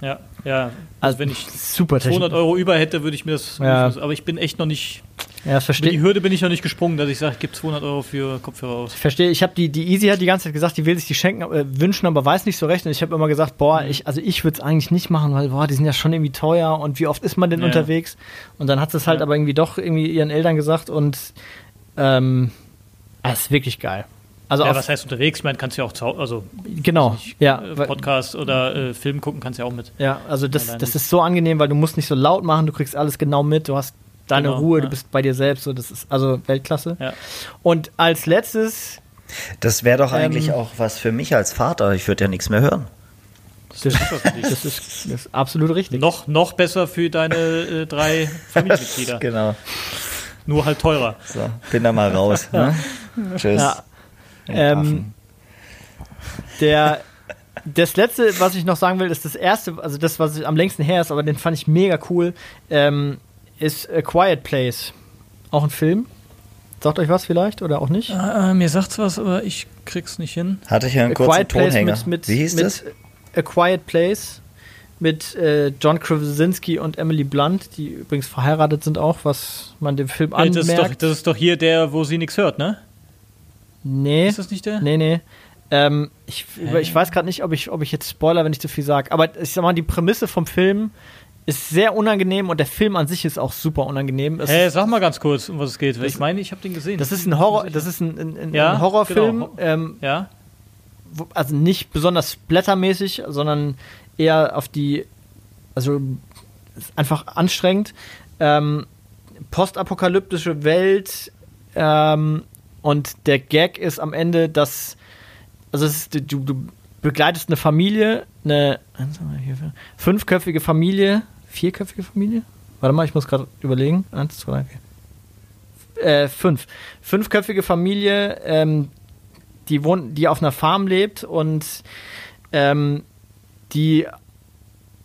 Ja, ja. Also Also wenn ich super Technik. 200 Euro über hätte, würde ich mir das. Ja. Aber ich bin echt noch nicht. Ja, das Über die verstehe Hürde bin ich noch nicht gesprungen, dass ich sage, ich gebe 200 Euro für Kopfhörer aus. Verstehe, ich habe die, die Easy hat die ganze Zeit gesagt, die will sich die schenken, äh, wünschen, aber weiß nicht so recht. Und ich habe immer gesagt, boah, Mhm. ich, also ich würde es eigentlich nicht machen, weil, boah, die sind ja schon irgendwie teuer und wie oft ist man denn Ja. unterwegs? Und dann hat sie es halt Ja. aber irgendwie doch irgendwie ihren Eltern gesagt und Ähm, das ist wirklich geil. Also ja, was heißt unterwegs? Ich meine, kannst du ja auch zu also genau, ja, äh, Podcast oder äh, Film gucken kannst du ja auch mit. ja, also das, das nicht. ist so angenehm, weil du musst nicht so laut machen, du kriegst alles genau mit, du hast deine Genau, Ruhe, ja. du bist bei dir selbst, so das ist also Weltklasse. Ja. Und als letztes, Das wäre doch Ähm, eigentlich auch was für mich als Vater. Ich würde ja nichts mehr hören. das, das, ist, das ist absolut richtig. Noch, noch besser für deine äh, drei Familienmitglieder. Genau. Nur halt teurer. So, bin da mal raus. Ne? Tschüss. Ja. Ähm. Der, das letzte, was ich noch sagen will, ist das erste, also das, was am längsten her ist, aber den fand ich mega cool, ähm, ist A Quiet Place. Auch ein Film. Sagt euch was vielleicht oder auch nicht? Äh, mir sagt's was, aber ich krieg's nicht hin. Hatte ich hier einen A kurzen Quiet Place Tonhänger. mit, mit, Wie hieß mit das? A Quiet Place mit äh, John Krasinski und Emily Blunt, die übrigens verheiratet sind auch, was man dem Film Äh, das, ist doch, anmerkt. das ist doch hier der, wo sie nichts hört, ne? nee. Ist das nicht der? Nee, nee. Ähm, ich, Hä? ich weiß gerade nicht, ob ich, ob ich jetzt spoiler, wenn ich zu viel sage. Aber ich sag mal, die Prämisse vom Film ist sehr unangenehm und der Film an sich ist auch super unangenehm. Es ist, sag mal ganz kurz, um was es geht. Ich meine, ich habe den gesehen. das ist ein Horror, das ist ein, ein, ein, Ja, ein Horrorfilm, genau. ähm, Ja? wo, also nicht besonders splattermäßig, sondern eher auf die, also ist einfach anstrengend. Ähm, postapokalyptische Welt ähm, und der Gag ist am Ende, dass also es ist, du, du begleitest eine Familie, eine fünfköpfige Familie, vierköpfige Familie? Warte mal, ich muss gerade überlegen. Eins, zwei, drei, vier. Äh, fünf. Fünfköpfige Familie, ähm, die, wohnt, die auf einer Farm lebt und ähm, die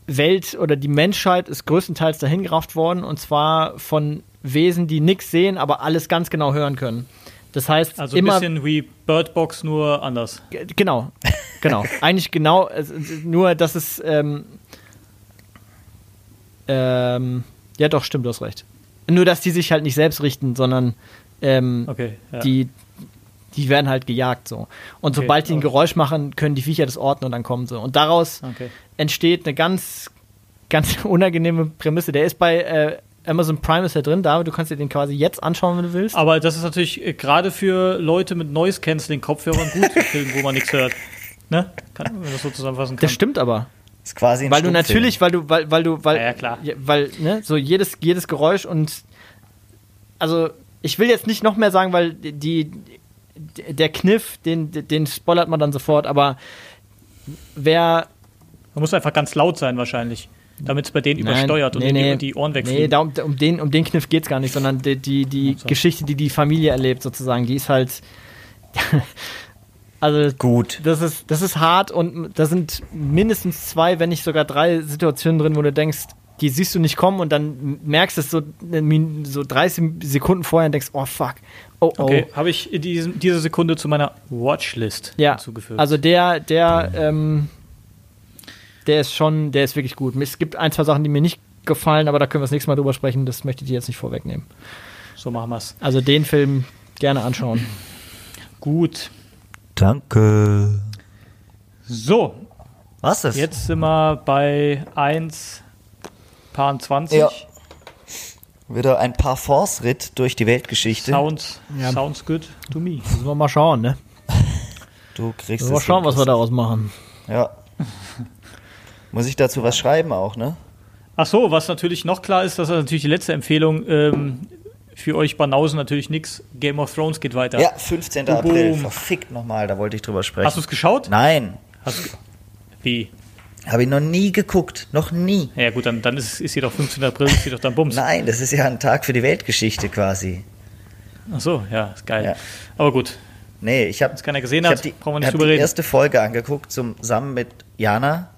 Welt oder die Menschheit ist größtenteils dahingerafft worden und zwar von Wesen, die nichts sehen, aber alles ganz genau hören können. Das heißt, Also ein immer bisschen wie Bird Box, nur anders. Genau, genau. Eigentlich genau, also, nur dass es. Ähm, ähm, ja, doch, stimmt, du hast recht. Nur, dass die sich halt nicht selbst richten, sondern ähm, Okay. Ja. die, die werden halt gejagt so. Und Okay, sobald die ein Geräusch machen, können die Viecher das orten und dann kommen sie. Und daraus Okay. entsteht eine ganz, ganz unangenehme Prämisse. Der ist bei äh, Amazon Prime ist er drin, David, du kannst dir den quasi jetzt anschauen, wenn du willst. Aber das ist natürlich äh, gerade für Leute mit Noise Canceling Kopfhörern gut zu filmen, wo man nichts hört. Ne? Kann, wenn man das so zusammenfassen kann. Das stimmt aber. Ist quasi ein Weil du natürlich, weil du, weil, weil du, weil, Ja, ja, klar. Weil, ne, so jedes, jedes Geräusch und also ich will jetzt nicht noch mehr sagen, weil die, der Kniff, den, den spoilert man dann sofort, aber wer Man muss einfach ganz laut sein wahrscheinlich, damit es bei denen Nein, übersteuert und nee, nee. die, Ohren Nee, wegfliegen. da, um, um, den, um den Kniff geht es gar nicht, sondern die, die, die so. Geschichte, die die Familie erlebt, sozusagen, die ist halt. also, Gut. das ist, das ist hart und da sind mindestens zwei, wenn nicht sogar drei Situationen drin, wo du denkst, die siehst du nicht kommen und dann merkst du es so, so 30 Sekunden vorher und denkst, oh fuck, oh oh. Okay, habe ich in diesem, diese Sekunde zu meiner Watchlist Ja, hinzugefügt. also der, der, ähm, der ist schon, der ist wirklich gut. Es gibt ein, zwei Sachen, die mir nicht gefallen, aber da können wir das nächste Mal drüber sprechen. Das möchte ich dir jetzt nicht vorwegnehmen. so machen wir's. Also den Film gerne anschauen. Gut. Danke. So, Was ist? jetzt sind wir bei 1 Paar 20. Ja. Wieder ein Parforce-Ritt durch die Weltgeschichte. Sounds, Ja. sounds good to me. Müssen wir mal schauen, ne? Du kriegst Müssen wir mal schauen, was wir daraus machen. Ja. Muss ich dazu was schreiben auch, ne? Ach so, was natürlich noch klar ist, das ist natürlich die letzte Empfehlung. Ähm, für euch Banausen natürlich nichts. Game of Thrones geht weiter. Ja, 15. Boom. April. Verfickt nochmal, da wollte ich drüber sprechen. Hast du es geschaut? Nein, Hast du, wie? habe ich noch nie geguckt. Noch nie. Ja gut, dann, dann ist, ist hier doch 15. April, ist hier doch dann Bums. Nein, das ist ja ein Tag für die Weltgeschichte quasi. Ach so, ja, ist geil. Ja. Aber gut, Nee, ich habe wenn es keiner gesehen ich hat, hab die, brauchen wir ich nicht drüber die reden. erste Folge angeguckt, zusammen mit Jana.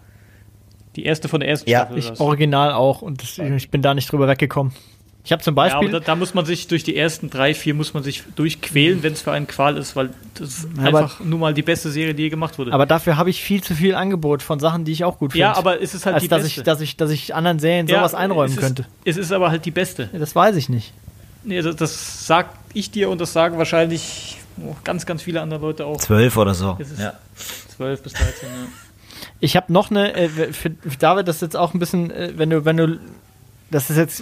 Die erste von der ersten Ja, Staffel. Ich original auch und das, ich bin da nicht drüber weggekommen. Ich habe zum ja, aber Beispiel. da, da muss man sich durch die ersten drei, vier muss man sich durchquälen, wenn es für einen Qual ist, weil das ist Ja, aber- einfach nur mal die beste Serie, die je gemacht wurde. aber dafür habe ich viel zu viel Angebot von Sachen, die ich auch gut finde. ja, aber es ist halt als die dass beste. ich, dass ich, dass ich anderen Serien Ja, sowas einräumen es ist, könnte. Es ist aber halt die beste. Ja, Das weiß ich nicht. Nee, das, das sag ich dir und das sagen wahrscheinlich oh, ganz, ganz viele andere Leute auch. Zwölf oder so. Ja. 12 bis 13, ja. Ich habe noch eine, äh, für, für David, das ist jetzt auch ein bisschen, äh, wenn du, wenn du, das ist jetzt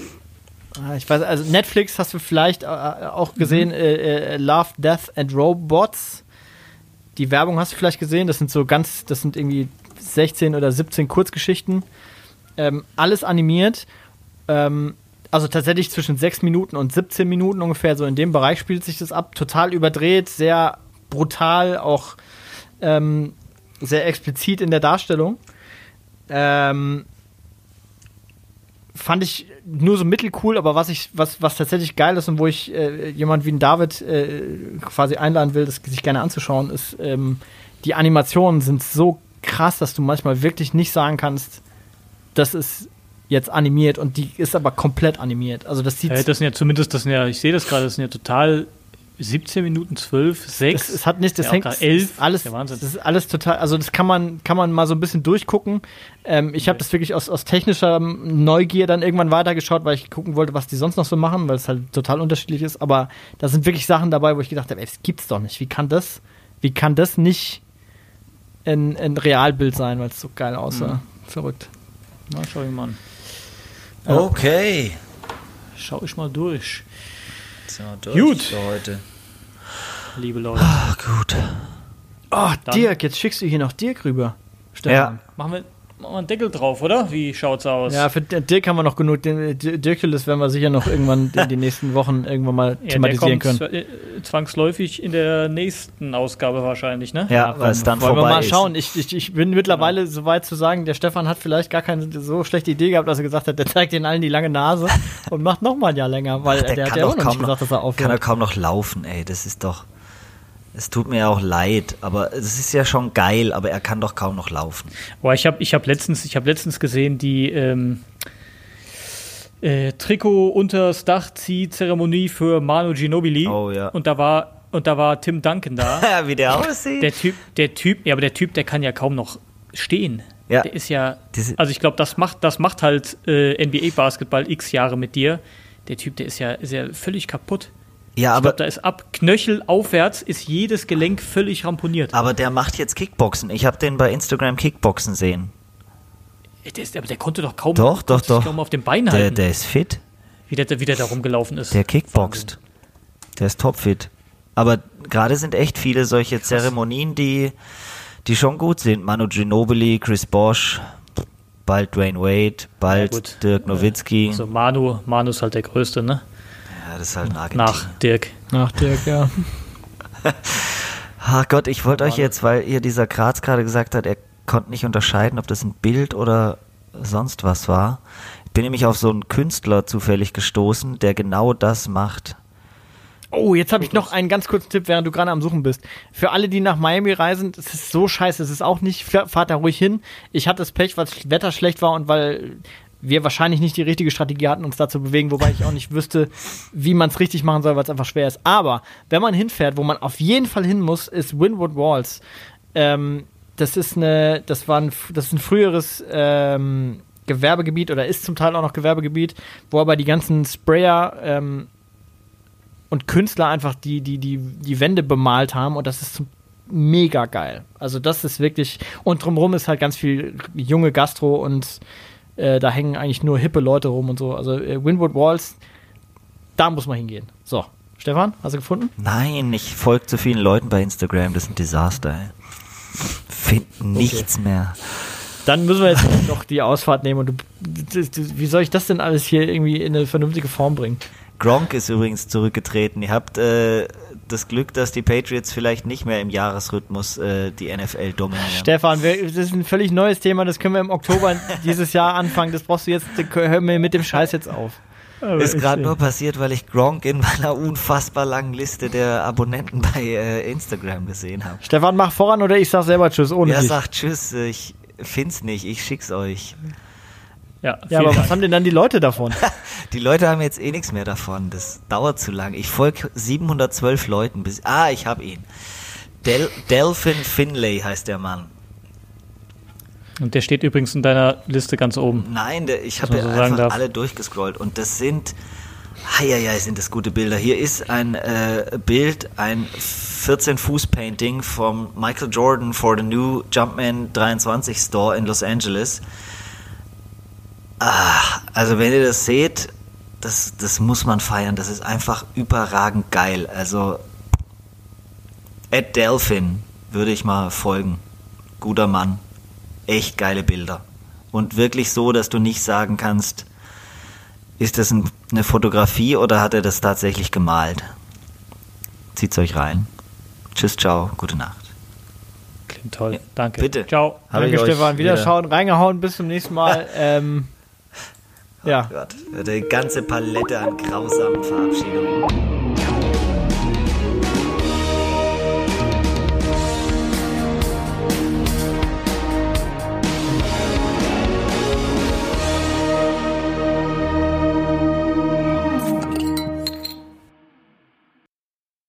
Ich weiß, also Netflix hast du vielleicht äh, auch gesehen, äh, äh, Love, Death and Robots. Die Werbung hast du vielleicht gesehen. Das sind so ganz, das sind irgendwie 16 oder 17 Kurzgeschichten. Ähm, alles animiert. Ähm, also tatsächlich zwischen 6 Minuten und 17 Minuten ungefähr. So in dem Bereich spielt sich das ab. Total überdreht, sehr brutal, auch ähm, sehr explizit in der Darstellung. Ähm, fand ich nur so mittelcool, aber was ich, was, was tatsächlich geil ist und wo ich äh, jemand wie ein David äh, quasi einladen will, das sich gerne anzuschauen, ist, ähm, die Animationen sind so krass, dass du manchmal wirklich nicht sagen kannst, das ist jetzt animiert und die ist aber komplett animiert. Also das sieht Äh, das sind ja zumindest, das sind ja, ich sehe das gerade, das sind ja total 17 Minuten, 12, 6. Das, es hat nicht, das Ja, hängt auch 11. ist alles, Der Wahnsinn. das ist alles total, also das kann man, kann man mal so ein bisschen durchgucken. Ähm, ich habe das wirklich aus, aus technischer Neugier dann irgendwann weitergeschaut, weil ich gucken wollte, was die sonst noch so machen, weil es halt total unterschiedlich ist. Aber da sind wirklich Sachen dabei, wo ich gedacht habe, ey, das gibt's doch nicht. Wie kann das, wie kann das nicht ein, ein Realbild sein, weil es so geil aussah? Mhm. Verrückt. Na, schau ich mal an. Okay. Schau ich mal durch, Durch Gut. für heute. liebe Leute. Ah, gut. Oh, Dann- Dirk, jetzt schickst du hier noch Dirk rüber. Stefan. Ja. Machen wir, machen wir einen Deckel drauf, oder? Wie schaut's aus? Ja, für Dirk haben wir noch genug. Den D- Dirkulis werden wir sicher noch irgendwann in den nächsten Wochen irgendwann mal Ja, der thematisieren kommt können. äh, zwangsläufig in der nächsten Ausgabe wahrscheinlich, ne? Ja, weil es dann Wollen wir vorbei mal ist. schauen. Ich, ich, ich bin mittlerweile so weit zu sagen, der Stefan hat vielleicht gar keine so schlechte Idee gehabt, dass er gesagt hat, der zeigt den allen die lange Nase und macht noch mal ein Jahr länger, weil Ach, der der, hat kann ja auch noch kaum nicht gesagt, dass er Kann er aufhört. kaum noch laufen, ey. Das ist doch. Es tut mir ja auch leid, aber es ist ja schon geil, aber er kann doch kaum noch laufen. Boah, ich habe ich hab letztens, ich hab letztens gesehen, die ähm, äh, Trikot unters Dach zieh Zeremonie für Manu Ginobili. Oh, ja. Und da war und da war Tim Duncan da. Wie der aussieht. der Typ, der Typ, ja, aber der Typ, der kann ja kaum noch stehen. Ja. Der ist ja, also ich glaube, das macht, das macht halt äh, NBA Basketball x Jahre mit dir. Der Typ, der ist ja, ist ja völlig kaputt. Ja, Ich aber, glaube, da ist ab Knöchel aufwärts ist jedes Gelenk völlig ramponiert. aber der macht jetzt Kickboxen. Ich habe den bei Instagram Kickboxen sehen. Der ist, aber der konnte doch kaum, Doch, doch, doch. kaum auf dem Bein Der, halten, der ist fit. wie, der, wie der da rumgelaufen ist. Der kickboxt. Der ist topfit. Aber gerade sind echt viele solche Zeremonien, die, die schon gut sind. Manu Ginobili, Chris Bosch, bald Dwayne Wade, bald Ja. Dirk Nowitzki. Also Manu, Manu ist halt der Größte, ne? Ja, das ist halt ein Argentinier. Nach Dirk. Nach Dirk, ja. Ach Gott, ich wollte euch jetzt, weil ihr dieser Graz gerade gesagt hat, er konnte nicht unterscheiden, ob das ein Bild oder sonst was war. Ich bin nämlich auf so einen Künstler zufällig gestoßen, der genau das macht. Oh, jetzt habe ich noch einen ganz kurzen Tipp, während du gerade am Suchen bist. Für alle, die nach Miami reisen, es ist so scheiße, es ist auch nicht, fahrt da ruhig hin. Ich hatte das Pech, weil das Wetter schlecht war und weil wir wahrscheinlich nicht die richtige Strategie hatten, uns da zu bewegen, wobei ich auch nicht wüsste, wie man es richtig machen soll, weil es einfach schwer ist. Aber wenn man hinfährt, wo man auf jeden Fall hin muss, ist Windward Walls. Ähm, das ist eine, das war ein, das ist ein früheres ähm, Gewerbegebiet oder ist zum Teil auch noch Gewerbegebiet, wo aber die ganzen Sprayer ähm, und Künstler einfach die, die, die, die Wände bemalt haben und das ist zum- mega geil. Also das ist wirklich, und drumherum ist halt ganz viel junge Gastro und äh, da hängen eigentlich nur hippe Leute rum und so. Also äh, Windward Walls, da muss man hingehen. So, Stefan, hast du gefunden? Nein, ich folge zu vielen Leuten bei Instagram, das ist ein Desaster. Ey. Find nichts mehr. Dann müssen wir jetzt noch die Ausfahrt nehmen und du, du, du, wie soll ich das denn alles hier irgendwie in eine vernünftige Form bringen? Gronk ist übrigens zurückgetreten. Ihr habt äh, das Glück, dass die Patriots vielleicht nicht mehr im Jahresrhythmus äh, die NFL dominieren. Stefan, wir, das ist ein völlig neues Thema, das können wir im Oktober dieses Jahr anfangen. Das brauchst du jetzt, hör mir mit dem Scheiß jetzt auf. Ist gerade nur passiert, weil ich Gronk in meiner unfassbar langen Liste der Abonnenten bei äh, Instagram gesehen habe. Stefan, mach voran oder ich sag selber Tschüss ohne Ja, dich. sagt Tschüss, ich find's nicht, ich schick's euch. Ja, Ja, aber Dank. was haben denn dann die Leute davon? Die Leute haben jetzt eh nichts mehr davon, das dauert zu lang. Ich folge 712 Leuten bis. Ah, ich hab ihn. Del Delphin Finlay heißt der Mann. Und der steht übrigens in deiner Liste ganz oben. Nein, der, ich habe ja so einfach darf. alle durchgescrollt und das sind, heieiei, sind das gute Bilder. Hier ist ein äh, Bild, ein 14-Fuß-Painting vom Michael Jordan for the New Jumpman 23 Store in Los Angeles. Ah, also wenn ihr das seht, das, das muss man feiern. Das ist einfach überragend geil. Also Ed Delphin würde ich mal folgen. Guter Mann. Echt geile Bilder. Und wirklich so, dass du nicht sagen kannst, ist das ein, eine Fotografie oder hat er das tatsächlich gemalt? Zieht's euch rein. Tschüss, ciao, gute Nacht. Klingt toll. Danke. Bitte. Ciao. Hab Danke, Stefan. wieder- Wiederschauen, reingehauen. Bis zum nächsten Mal. ähm, ja. Gott, die ganze Palette an grausamen Verabschiedungen.